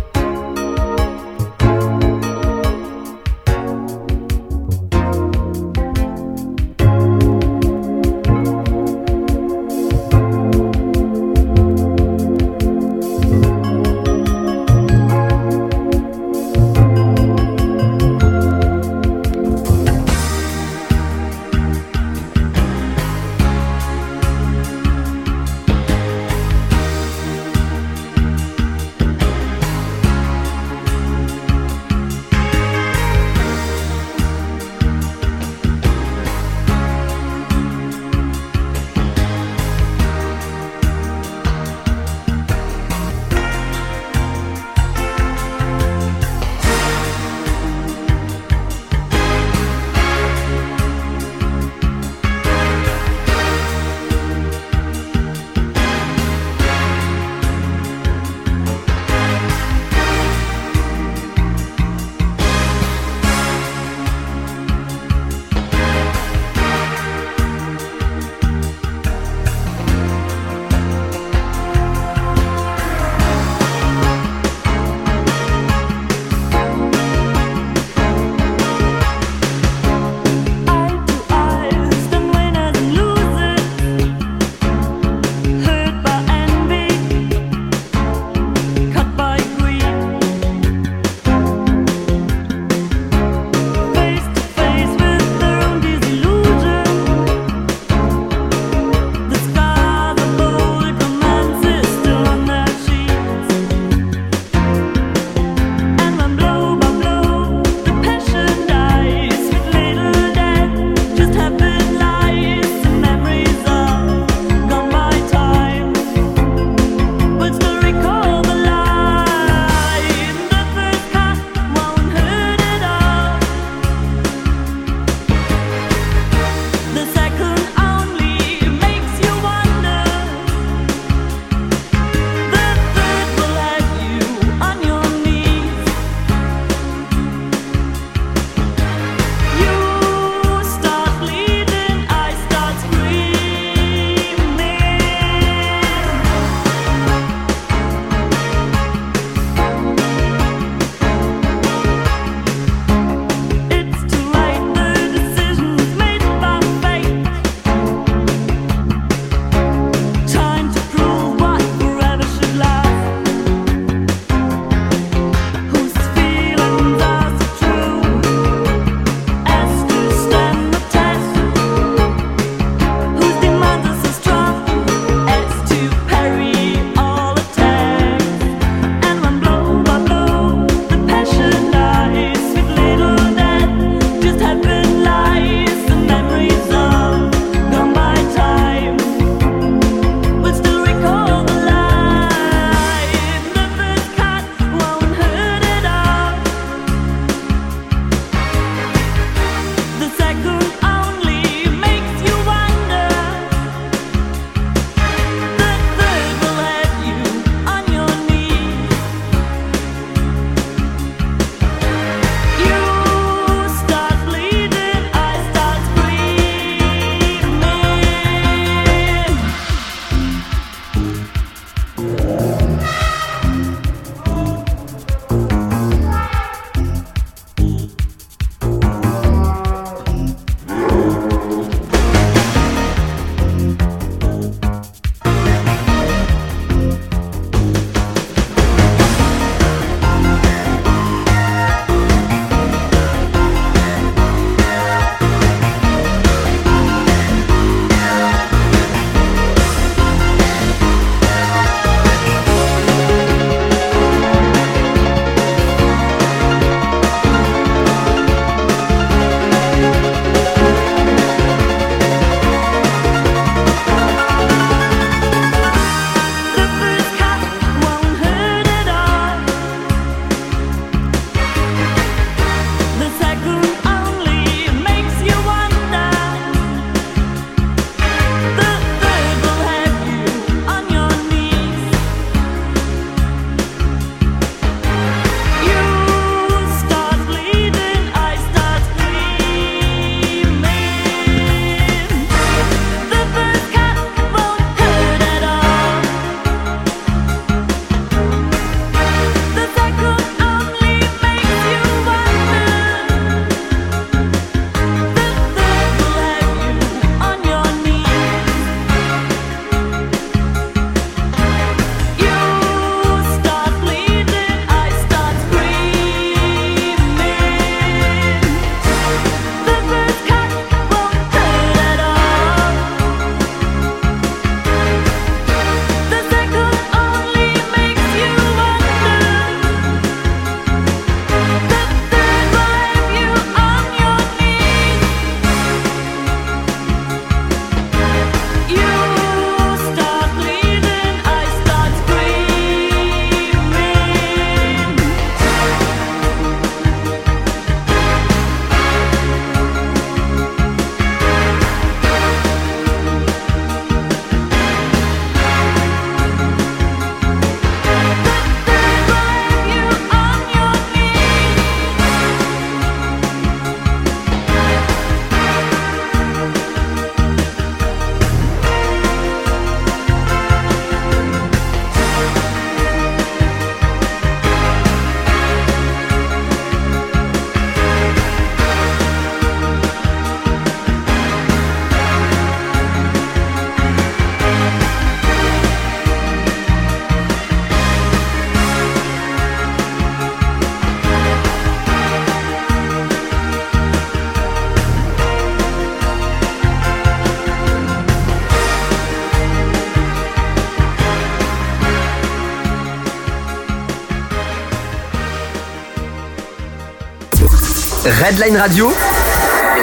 Redline Radio,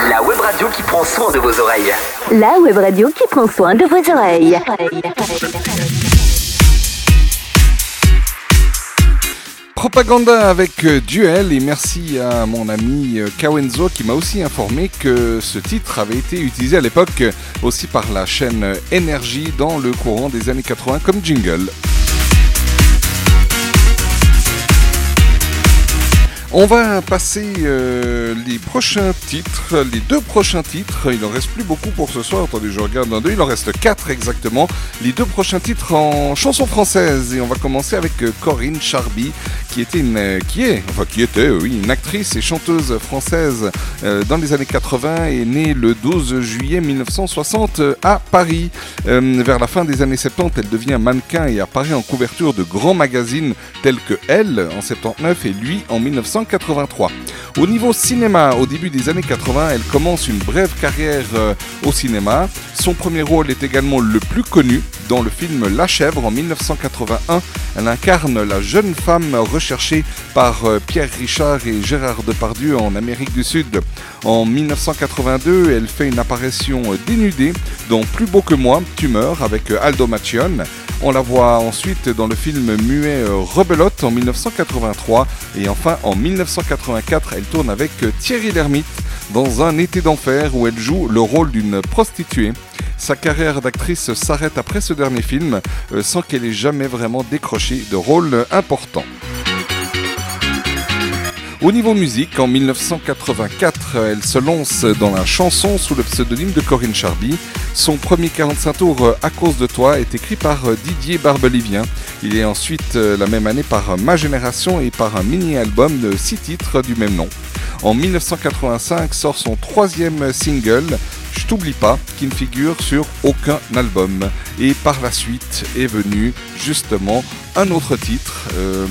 la web radio qui prend soin de vos oreilles. La web radio qui prend soin de vos oreilles. Propaganda avec euh, Duel et merci à mon ami euh, Kawenzo qui m'a aussi informé que ce titre avait été utilisé à l'époque euh, aussi par la chaîne Énergie dans le courant des années 80 comme jingle. On va passer euh, les prochains titres, les deux prochains titres. Il en reste plus beaucoup pour ce soir. Attendez, je regarde un deux. Il en reste quatre exactement. Les deux prochains titres en chanson française. Et on va commencer avec euh, Corinne Charby, qui était une, euh, qui est, enfin qui était, oui, une actrice et chanteuse française dans les années 80 et née le 12 juillet 1960 à Paris. Vers la fin des années 70, elle devient mannequin et apparaît en couverture de grands magazines tels que Elle en 79 et Lui en 1983. Au niveau cinéma, au début des années 80, elle commence une brève carrière euh, au cinéma. Son premier rôle est également le plus connu dans le film La Chèvre en 1981. Elle incarne la jeune femme recherchée par euh, Pierre Richard et Gérard Depardieu en Amérique du Sud. En 1982, elle fait une apparition euh, dénudée dans Plus beau que moi, Tumeur avec Aldo Macion. On la voit ensuite dans le film muet Rebelote en 1983 et enfin en 1984 elle tourne avec Thierry Lhermitte dans Un été d'enfer où elle joue le rôle d'une prostituée. Sa carrière d'actrice s'arrête après ce dernier film euh, sans qu'elle ait jamais vraiment décroché de rôle important. Au niveau musique, en 1984, elle se lance dans la chanson sous le pseudonyme de Corinne Charby. Son premier 45 tours euh, À cause de toi est écrit par euh, Didier Barbelivien. Il est ensuite euh, la même année par Ma Génération et par un mini-album de 6 titres du même nom. En 1985 sort son troisième single, Je t'oublie pas, qui ne figure sur aucun album. Et par la suite est venu justement un autre titre. Euh,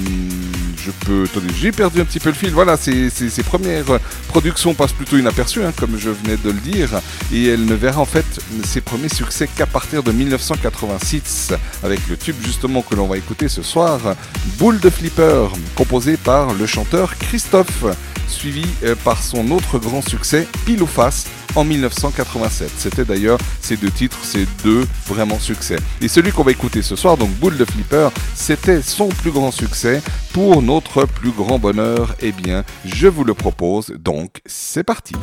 je peux. J'ai perdu un petit peu le fil. Voilà, ses premières productions passent plutôt inaperçues, hein, comme je venais de le dire. Et elle ne verra en fait ses premiers succès qu'à partir de 1986, avec le tube justement que l'on va écouter ce soir, Boule de Flipper, composé par le chanteur Christophe, suivi euh, par son autre grand succès, Pile ou Face, en 1987. C'était d'ailleurs ces deux titres, ces deux vraiment succès. Et celui qu'on va écouter ce soir, donc Boule de Flipper, c'était son plus grand succès. Pour notre plus grand bonheur, eh bien, je vous le propose. Donc, c'est parti.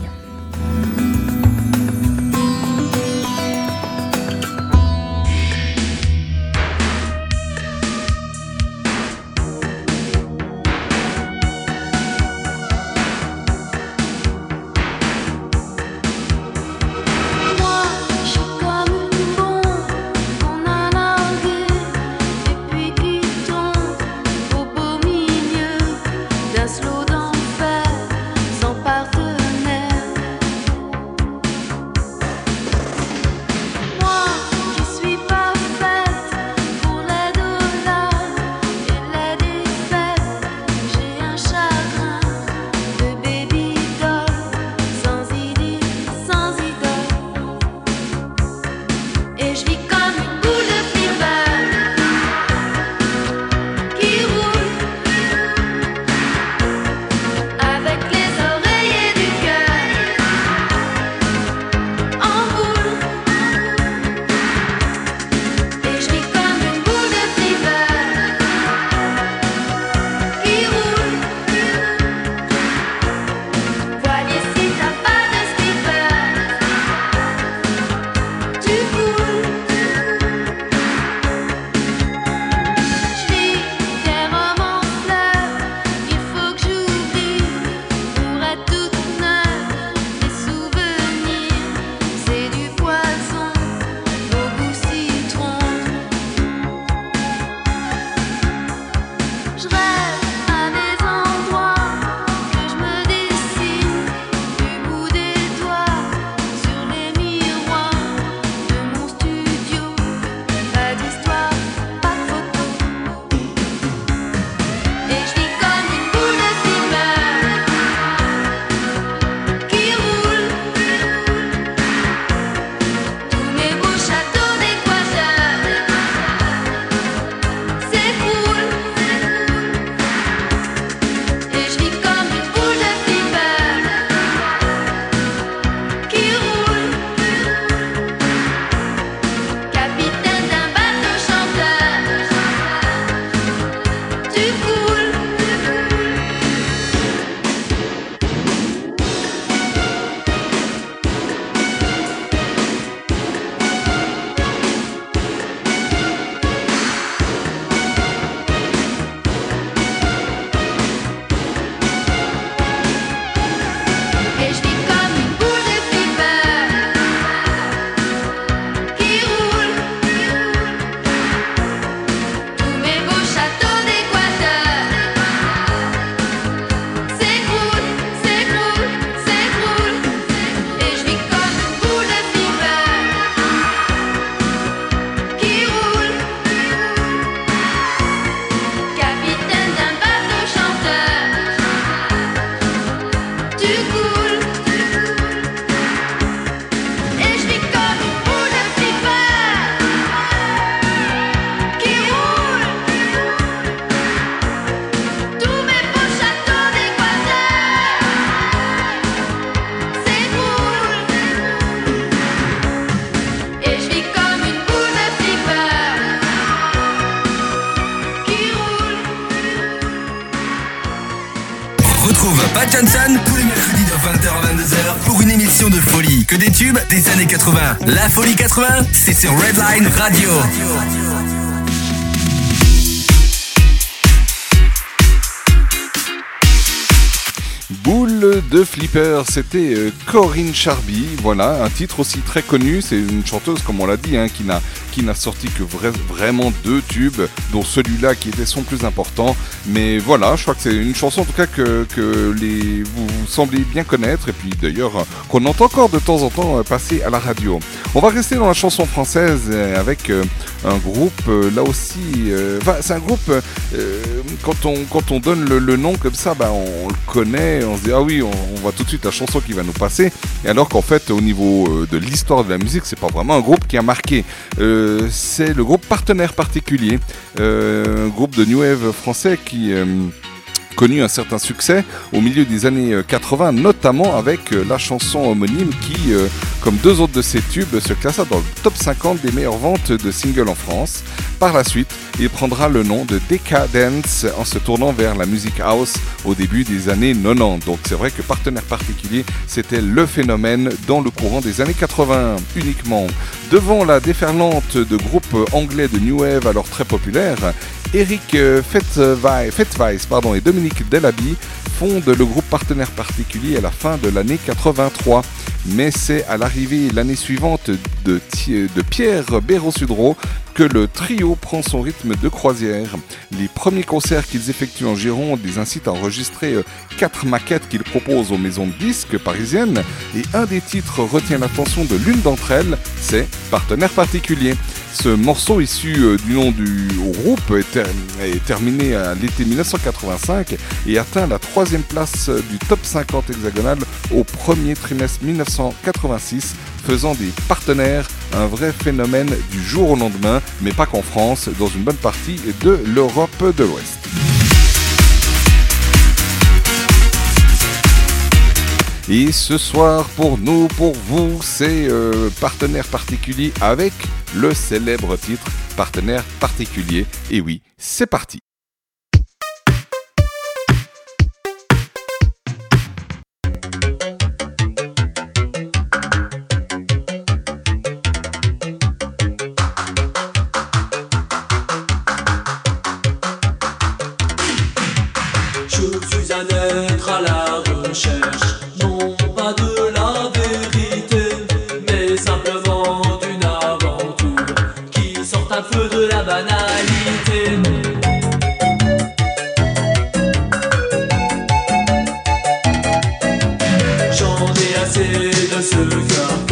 Des tubes des années 80. La folie 80, c'est sur Redline Radio. Boule de flipper, c'était euh, Corinne Charby, voilà, un titre aussi très connu, c'est une chanteuse comme on l'a dit, hein, qui n'a qui n'a sorti que vra- vraiment deux tubes, dont celui-là qui était son plus important, mais voilà, je crois que c'est une chanson en tout cas que, les, vous, semblez bien connaître, et puis d'ailleurs qu'on entend encore de temps en temps euh, passer à la radio. On va rester dans la chanson française euh, avec euh, un groupe, là aussi, c'est un groupe, quand, on, quand on donne le, nom comme ça, bah, on, le connaît, on se dit, ah oui, on voit tout de suite la chanson qui va nous passer, alors qu'en fait, au niveau euh, de l'histoire de la musique, c'est pas vraiment un groupe qui a marqué. Euh, c'est le groupe Partenaire Particulier, euh, un groupe de New Wave français qui... euh, connu un certain succès au milieu des années euh, 80, notamment avec la chanson homonyme qui, comme deux autres de ses tubes, se classa dans le top 50 des meilleures ventes de singles en France. Par la suite, il prendra le nom de Decadence en se tournant vers la musique house au début des années 90. Donc c'est vrai que Partenaire Particulier, c'était le phénomène dans le courant des années 80 uniquement. Devant la déferlante de groupes anglais de New Wave alors très populaires, Eric euh, Fetveiss pardon, et Dominique Delaby fondent le groupe partenaire particulier à la fin de l'année 83. Mais c'est à l'arrivée l'année suivante de, Pierre Béraud-Sudreau que le trio prend son rythme de croisière. Les premiers concerts qu'ils effectuent en Gironde les incitent à enregistrer euh, quatre maquettes qu'ils proposent aux maisons de disques parisiennes et un des titres retient l'attention de l'une d'entre elles, c'est Partenaire particulier. Ce morceau issu euh, du nom du groupe ter- est terminé à l'été 1985 et atteint la troisième place euh, du top 50 hexagonal au premier trimestre 1986, faisant des partenaires un vrai phénomène du jour au lendemain, mais pas qu'en France, dans une bonne partie de l'Europe de l'Ouest. Et ce soir, pour nous, pour vous, c'est euh, partenaire particulier avec le célèbre titre Partenaire particulier. Et oui, c'est parti. Assez de ce carcan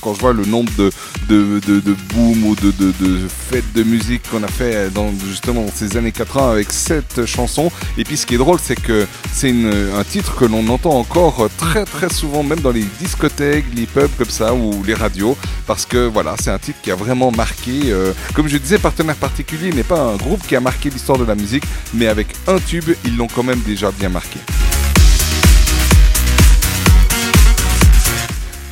quand je vois le nombre de, de, ou de, fêtes de musique qu'on a fait dans justement ces années 80 avec cette chanson. Et puis ce qui est drôle, c'est que c'est un titre que l'on entend encore très très souvent, même dans les discothèques, les pubs comme ça ou les radios, parce que voilà, c'est un titre qui a vraiment marqué. euh, comme je disais, Partenaire particulier n'est pas un groupe qui a marqué l'histoire de la musique, mais avec un tube, ils l'ont quand même déjà bien marqué.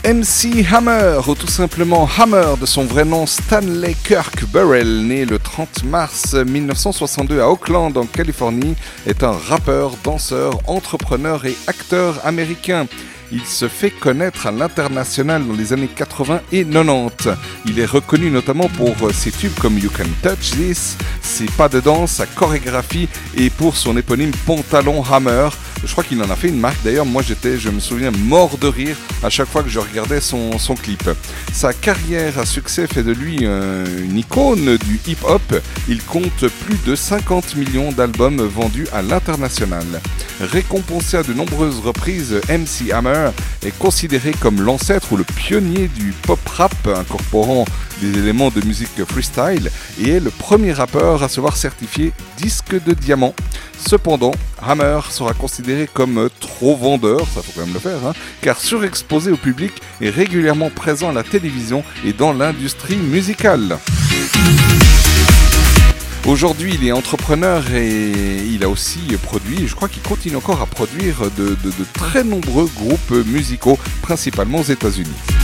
MC Hammer, ou tout simplement Hammer de son vrai nom Stanley Kirk Burrell, né le 30 mars 1962 à Oakland en Californie, est un rappeur, danseur, entrepreneur et acteur américain. Il se fait connaître à l'international dans les années 80 et 90. Il est reconnu notamment pour euh, ses tubes comme You Can Touch This, ses pas de danse, sa chorégraphie et pour son éponyme Pantalon Hammer. Je crois qu'il en a fait une marque. D'ailleurs, moi j'étais, je me souviens, mort de rire à chaque fois que je regardais son, clip. Sa carrière à succès fait de lui euh, une icône du hip-hop. Il compte plus de 50 millions d'albums vendus à l'international. Récompensé à de nombreuses reprises, MC Hammer est considéré comme l'ancêtre ou le pionnier du pop rap incorporant des éléments de musique freestyle et est le premier rappeur à se voir certifié disque de diamant. Cependant, Hammer sera considéré comme trop vendeur, ça faut quand même le faire, hein, car surexposé au public et régulièrement présent à la télévision et dans l'industrie musicale. Aujourd'hui, il est entrepreneur et il a aussi produit, je crois qu'il continue encore à produire de très nombreux groupes musicaux, principalement aux États-Unis.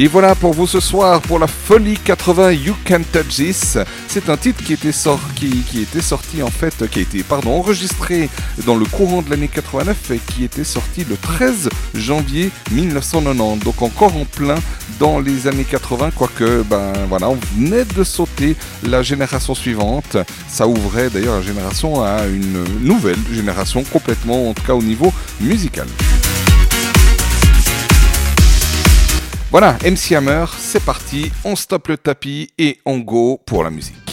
Et voilà pour vous ce soir pour la Folie 80 You Can Touch This. C'est un titre qui était, qui, était sorti en fait, qui a été enregistré dans le courant de l'année 89 et qui était sorti le 13 janvier 1990. Donc encore en plein dans les années 80, quoique ben voilà, on venait de sauter la génération suivante. Ça ouvrait d'ailleurs la génération à une nouvelle génération complètement, en tout cas au niveau musical. Voilà, MC Hammer, c'est parti, on stoppe le tapis et on go pour la musique.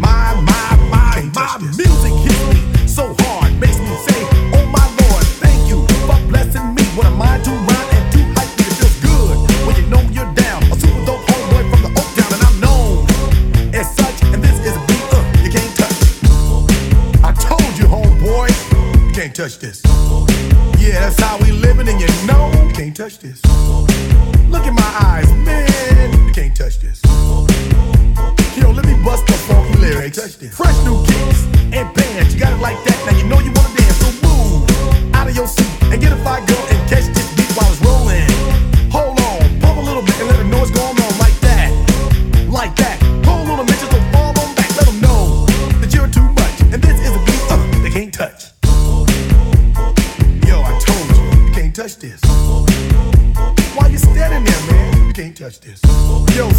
My, my, my, my music hits me so hard, makes me say, Oh my Lord, thank you for blessing me. What a mind to rhyme and to hype me. It feels good when you know you're down. A super dope homeboy from the Oak and I'm known as such. And this is a beat uh, you can't touch. I told you, homeboy, you can't touch this. Yeah, that's how we living, and you know you can't touch this. Look in my eyes, man, you can't touch this. Yo, let me bust the funky lyrics. Fresh new kicks and bands, you got it like that. Now you know you wanna dance, so move out of your seat and get a fire girl and catch this beat while it's rolling. Hold on, pump a little bit and let her know what's going on like that, like that. A minute, just don't fall on back. Let them know that you're too much, and this is a beat uh, they can't touch. Yo, I told you, you can't touch this. Why you standing there, man? You can't touch this.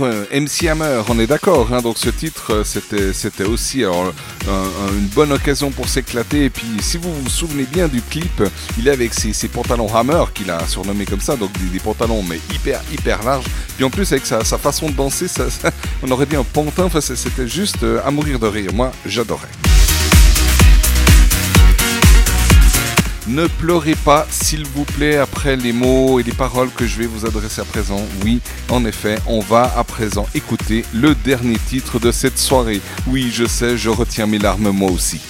Euh, MC Hammer, on est d'accord, hein, donc ce titre, euh, c'était, c'était aussi un- une bonne occasion pour s'éclater. Et puis, si vous vous souvenez bien du clip, il est avec ses, pantalons Hammer, qu'il a surnommé comme ça, donc des, pantalons mais hyper, hyper larges. Puis en plus, avec sa, façon de danser, ça- *laughs* on aurait dit un pantin, enfin, c'était juste euh, à mourir de rire. Moi, j'adorais. Ne pleurez pas, s'il vous plaît, les mots et les paroles que je vais vous adresser à présent. Oui, en effet, on va à présent écouter le dernier titre de cette soirée. Oui, je sais, je retiens mes larmes moi aussi.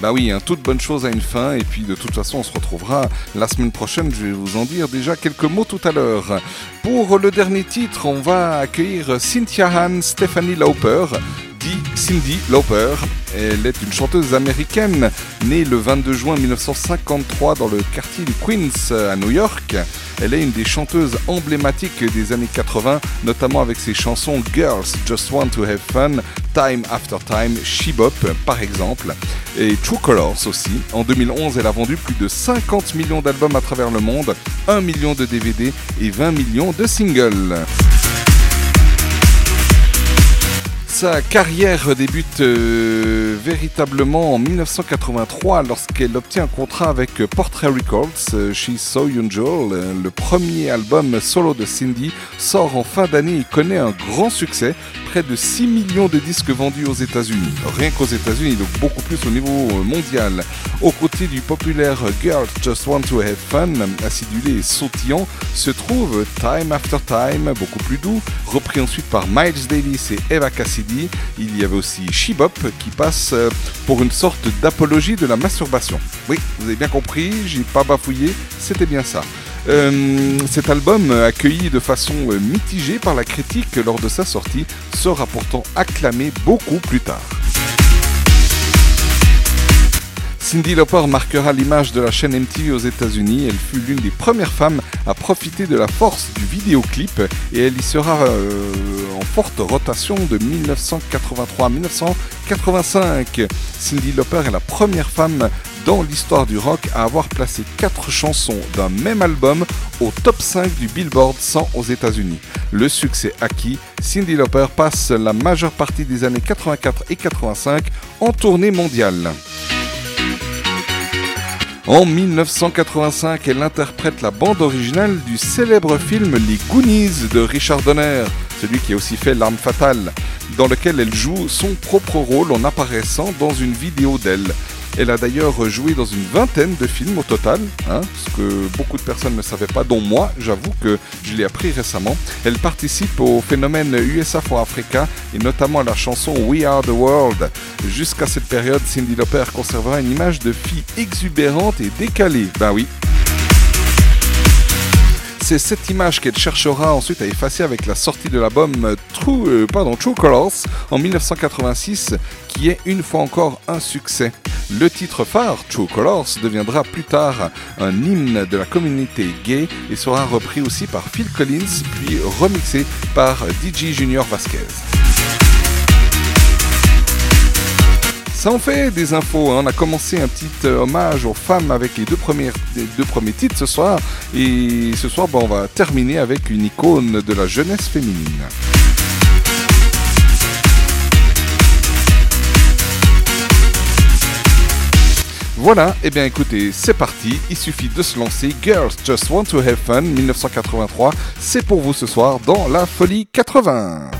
Bah oui, hein, toute bonne chose a une fin et puis de toute façon on se retrouvera la semaine prochaine, je vais vous en dire déjà quelques mots tout à l'heure. Pour le dernier titre, on va accueillir Cynthia Ann Stephanie Lauper, Cindy Lauper. Elle est une chanteuse américaine née le 22 juin 1953 dans le quartier du Queens à New York. Elle est une des chanteuses emblématiques des années 80, notamment avec ses chansons Girls Just Want to Have Fun, Time After Time, She Bop par exemple, et True Colors aussi. En 2011, elle a vendu plus de 50 millions d'albums à travers le monde, 1 million de DVD et 20 millions de singles. Sa carrière débute euh, véritablement en 1983 lorsqu'elle obtient un contrat avec Portrait Records. Euh, She's So Unusual, euh, le premier album solo de Cindy, sort en fin d'année et connaît un grand succès. Près de 6 millions de disques vendus aux États-Unis. Rien qu'aux États-Unis, donc beaucoup plus au niveau euh, mondial. Aux côtés du populaire Girls Just Want to Have Fun, acidulé et sautillant, se trouve Time After Time, beaucoup plus doux, repris ensuite par Miles Davis et Eva Cassidy. Il y avait aussi She Bop qui passe euh, pour une sorte d'apologie de la masturbation. Oui, vous avez bien compris, j'ai pas bafouillé, c'était bien ça. Euh, cet album, euh, accueilli de façon mitigée par la critique lors de sa sortie, sera pourtant acclamé beaucoup plus tard. Cindy Lauper marquera l'image de la chaîne MTV aux États-Unis. Elle fut l'une des premières femmes à profiter de la force du vidéoclip et elle y sera euh, en forte rotation de 1983 à 1985. Cindy Lauper est la première femme dans l'histoire du rock à avoir placé quatre chansons d'un même album au top 5 du Billboard 100 aux États-Unis. Le succès acquis, Cindy Lauper passe la majeure partie des années 84 et 85 en tournée mondiale. En 1985, elle interprète la bande originale du célèbre film Les Goonies de Richard Donner, celui qui a aussi fait L'arme fatale, dans lequel elle joue son propre rôle en apparaissant dans une vidéo d'elle. Elle a d'ailleurs joué dans une vingtaine de films au total, hein, ce que beaucoup de personnes ne savaient pas, dont moi, j'avoue que je l'ai appris récemment. Elle participe au phénomène USA for Africa et notamment à la chanson We Are the World. Jusqu'à cette période, Cindy Lauper conservera une image de fille exubérante et décalée. Ben oui, c'est cette image qu'elle cherchera ensuite à effacer avec la sortie de l'album True, euh, pardon, True Colors en 1986, qui est une fois encore un succès. Le titre phare, True Colors, deviendra plus tard un hymne de la communauté gay et sera repris aussi par Phil Collins, puis remixé par DJ Junior Vasquez. Ça en fait des infos. hein. On a commencé un petit euh, hommage aux femmes avec les deux, premiers titres ce soir. Et ce soir, ben, on va terminer avec une icône de la jeunesse féminine. Voilà, et bien écoutez, c'est parti, il suffit de se lancer. Girls Just Want to Have Fun 1983, c'est pour vous ce soir dans la folie 80.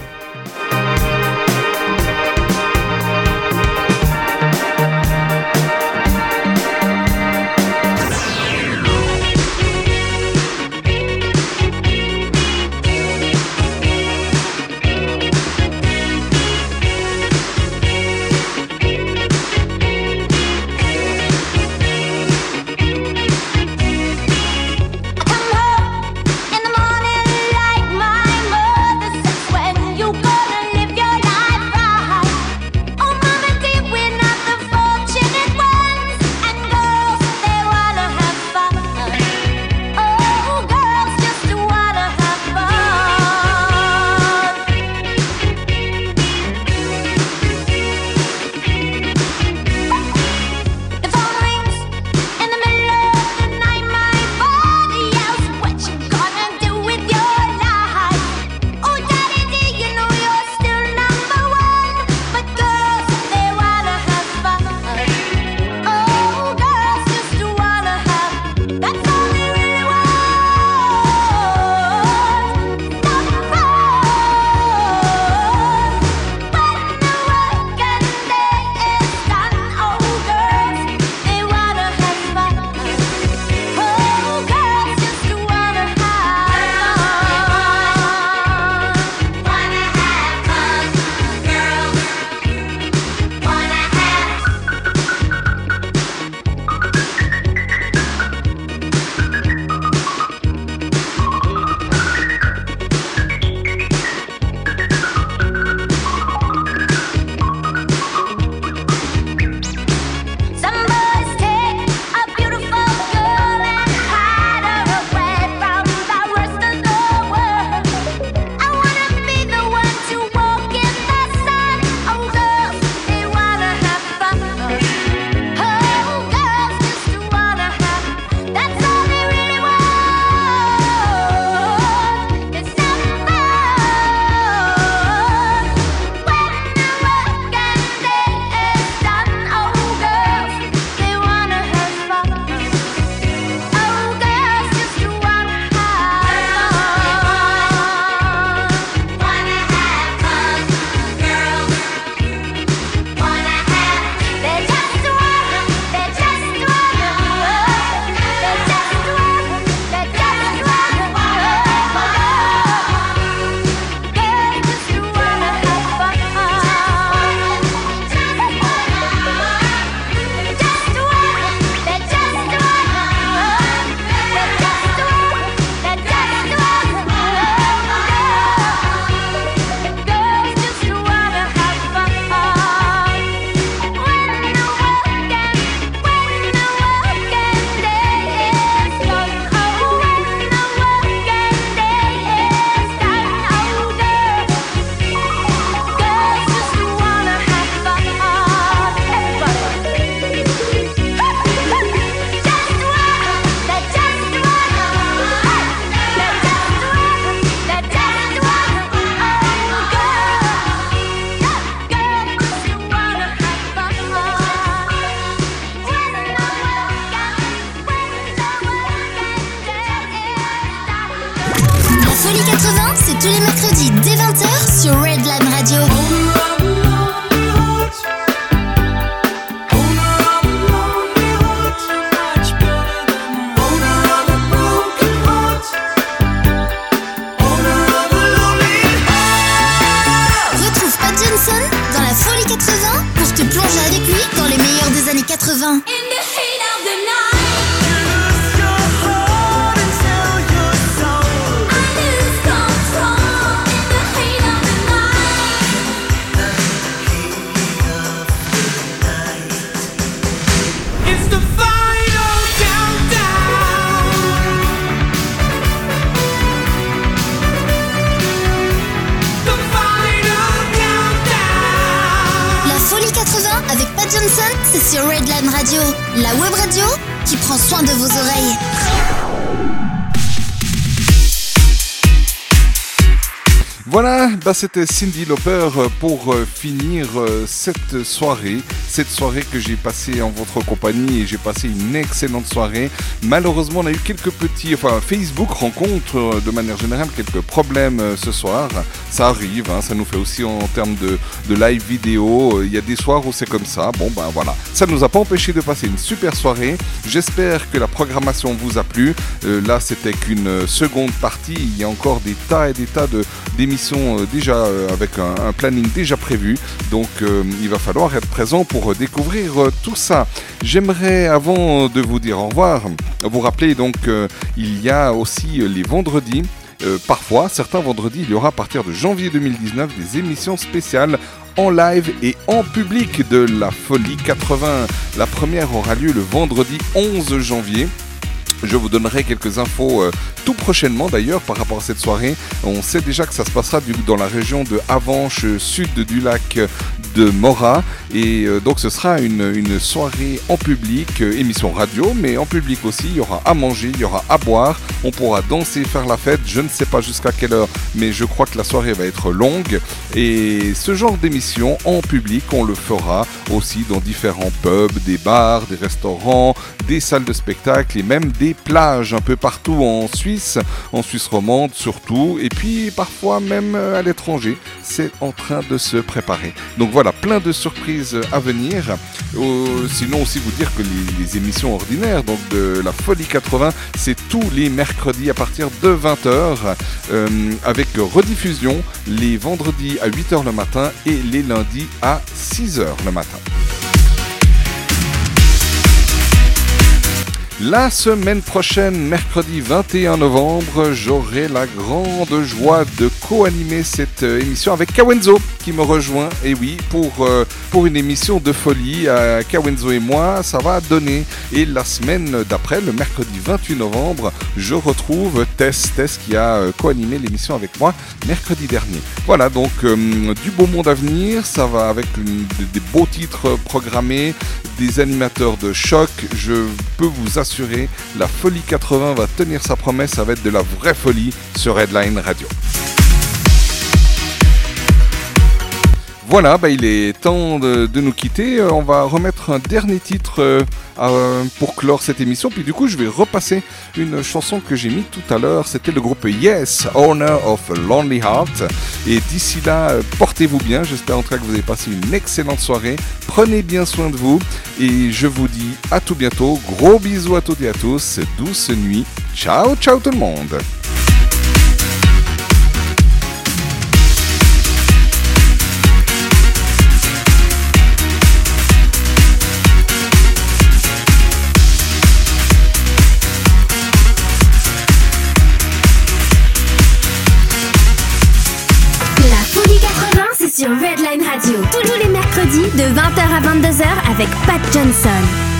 C'était Cindy Lauper euh, pour euh, finir euh, cette soirée, cette soirée que j'ai passée en votre compagnie et j'ai passé une excellente soirée. Malheureusement, on a eu quelques petits, enfin Facebook rencontre de manière générale quelques problèmes ce soir. Ça arrive, hein, ça nous fait aussi en termes de, live vidéo. Il y a des soirs où c'est comme ça. Bon ben voilà, ça ne nous a pas empêché de passer une super soirée. J'espère que la programmation vous a plu. Là, c'était qu'une seconde partie. Il y a encore des tas et des tas de d'émissions euh, déjà euh, avec un, planning déjà prévu. Donc, euh, il va falloir être présent pour découvrir tout ça. J'aimerais, avant de vous dire au revoir, vous rappeler donc il y a aussi les vendredis. Parfois, certains vendredis, il y aura à partir de janvier 2019 des émissions spéciales en live et en public de la Folie 80. La première aura lieu le vendredi 11 janvier. Je vous donnerai quelques infos euh, tout prochainement d'ailleurs par rapport à cette soirée. On sait déjà que ça se passera dans la région de Avanches, euh, sud du lac euh, de Mora. Et euh, donc ce sera une, une soirée en public, euh, émission radio, mais en public aussi. Il y aura à manger, il y aura à boire. On pourra danser, faire la fête. Je ne sais pas jusqu'à quelle heure, mais je crois que la soirée va être longue. Et ce genre d'émission en public, on le fera aussi dans différents pubs, des bars, des restaurants, des salles de spectacle et même des plages un peu partout en Suisse, en Suisse romande surtout, et puis parfois même euh, à l'étranger. C'est en train de se préparer. Donc voilà, plein de surprises à venir. Euh, sinon aussi vous dire que les, les émissions ordinaires donc de la Folie 80, c'est tous les mercredis à partir de 20h euh, avec rediffusion les vendredis à 8h le matin et les lundis à 6h le matin. La semaine prochaine, mercredi 21 novembre, j'aurai la grande joie de co-animer cette euh, émission avec Kawenzo qui me rejoint. Et oui, pour, euh, une émission de folie, euh, Kawenzo et moi, ça va donner. Et la semaine d'après, le mercredi 28 novembre, je retrouve Tess, Tess qui a co-animé l'émission avec moi mercredi dernier. Voilà, donc du beau monde à venir, ça va avec des beaux titres programmés, des animateurs de choc. Je peux vous assurer, la folie 80 va tenir sa promesse, ça va être de la vraie folie sur Redline Radio. Voilà, bah, il est temps de, nous quitter. Euh, On va remettre un dernier titre euh, euh, pour clore cette émission. Puis du coup, je vais repasser une chanson que j'ai mise tout à l'heure. C'était le groupe Yes, Owner of Lonely Heart. Et d'ici là, portez-vous bien. J'espère en tout cas que vous avez passé une excellente soirée. Prenez bien soin de vous. Et je vous dis à tout bientôt. Gros bisous à toutes et à tous. Douce nuit. Ciao, ciao tout le monde. Tous les mercredis de 20h à 22h avec Pat Johnson.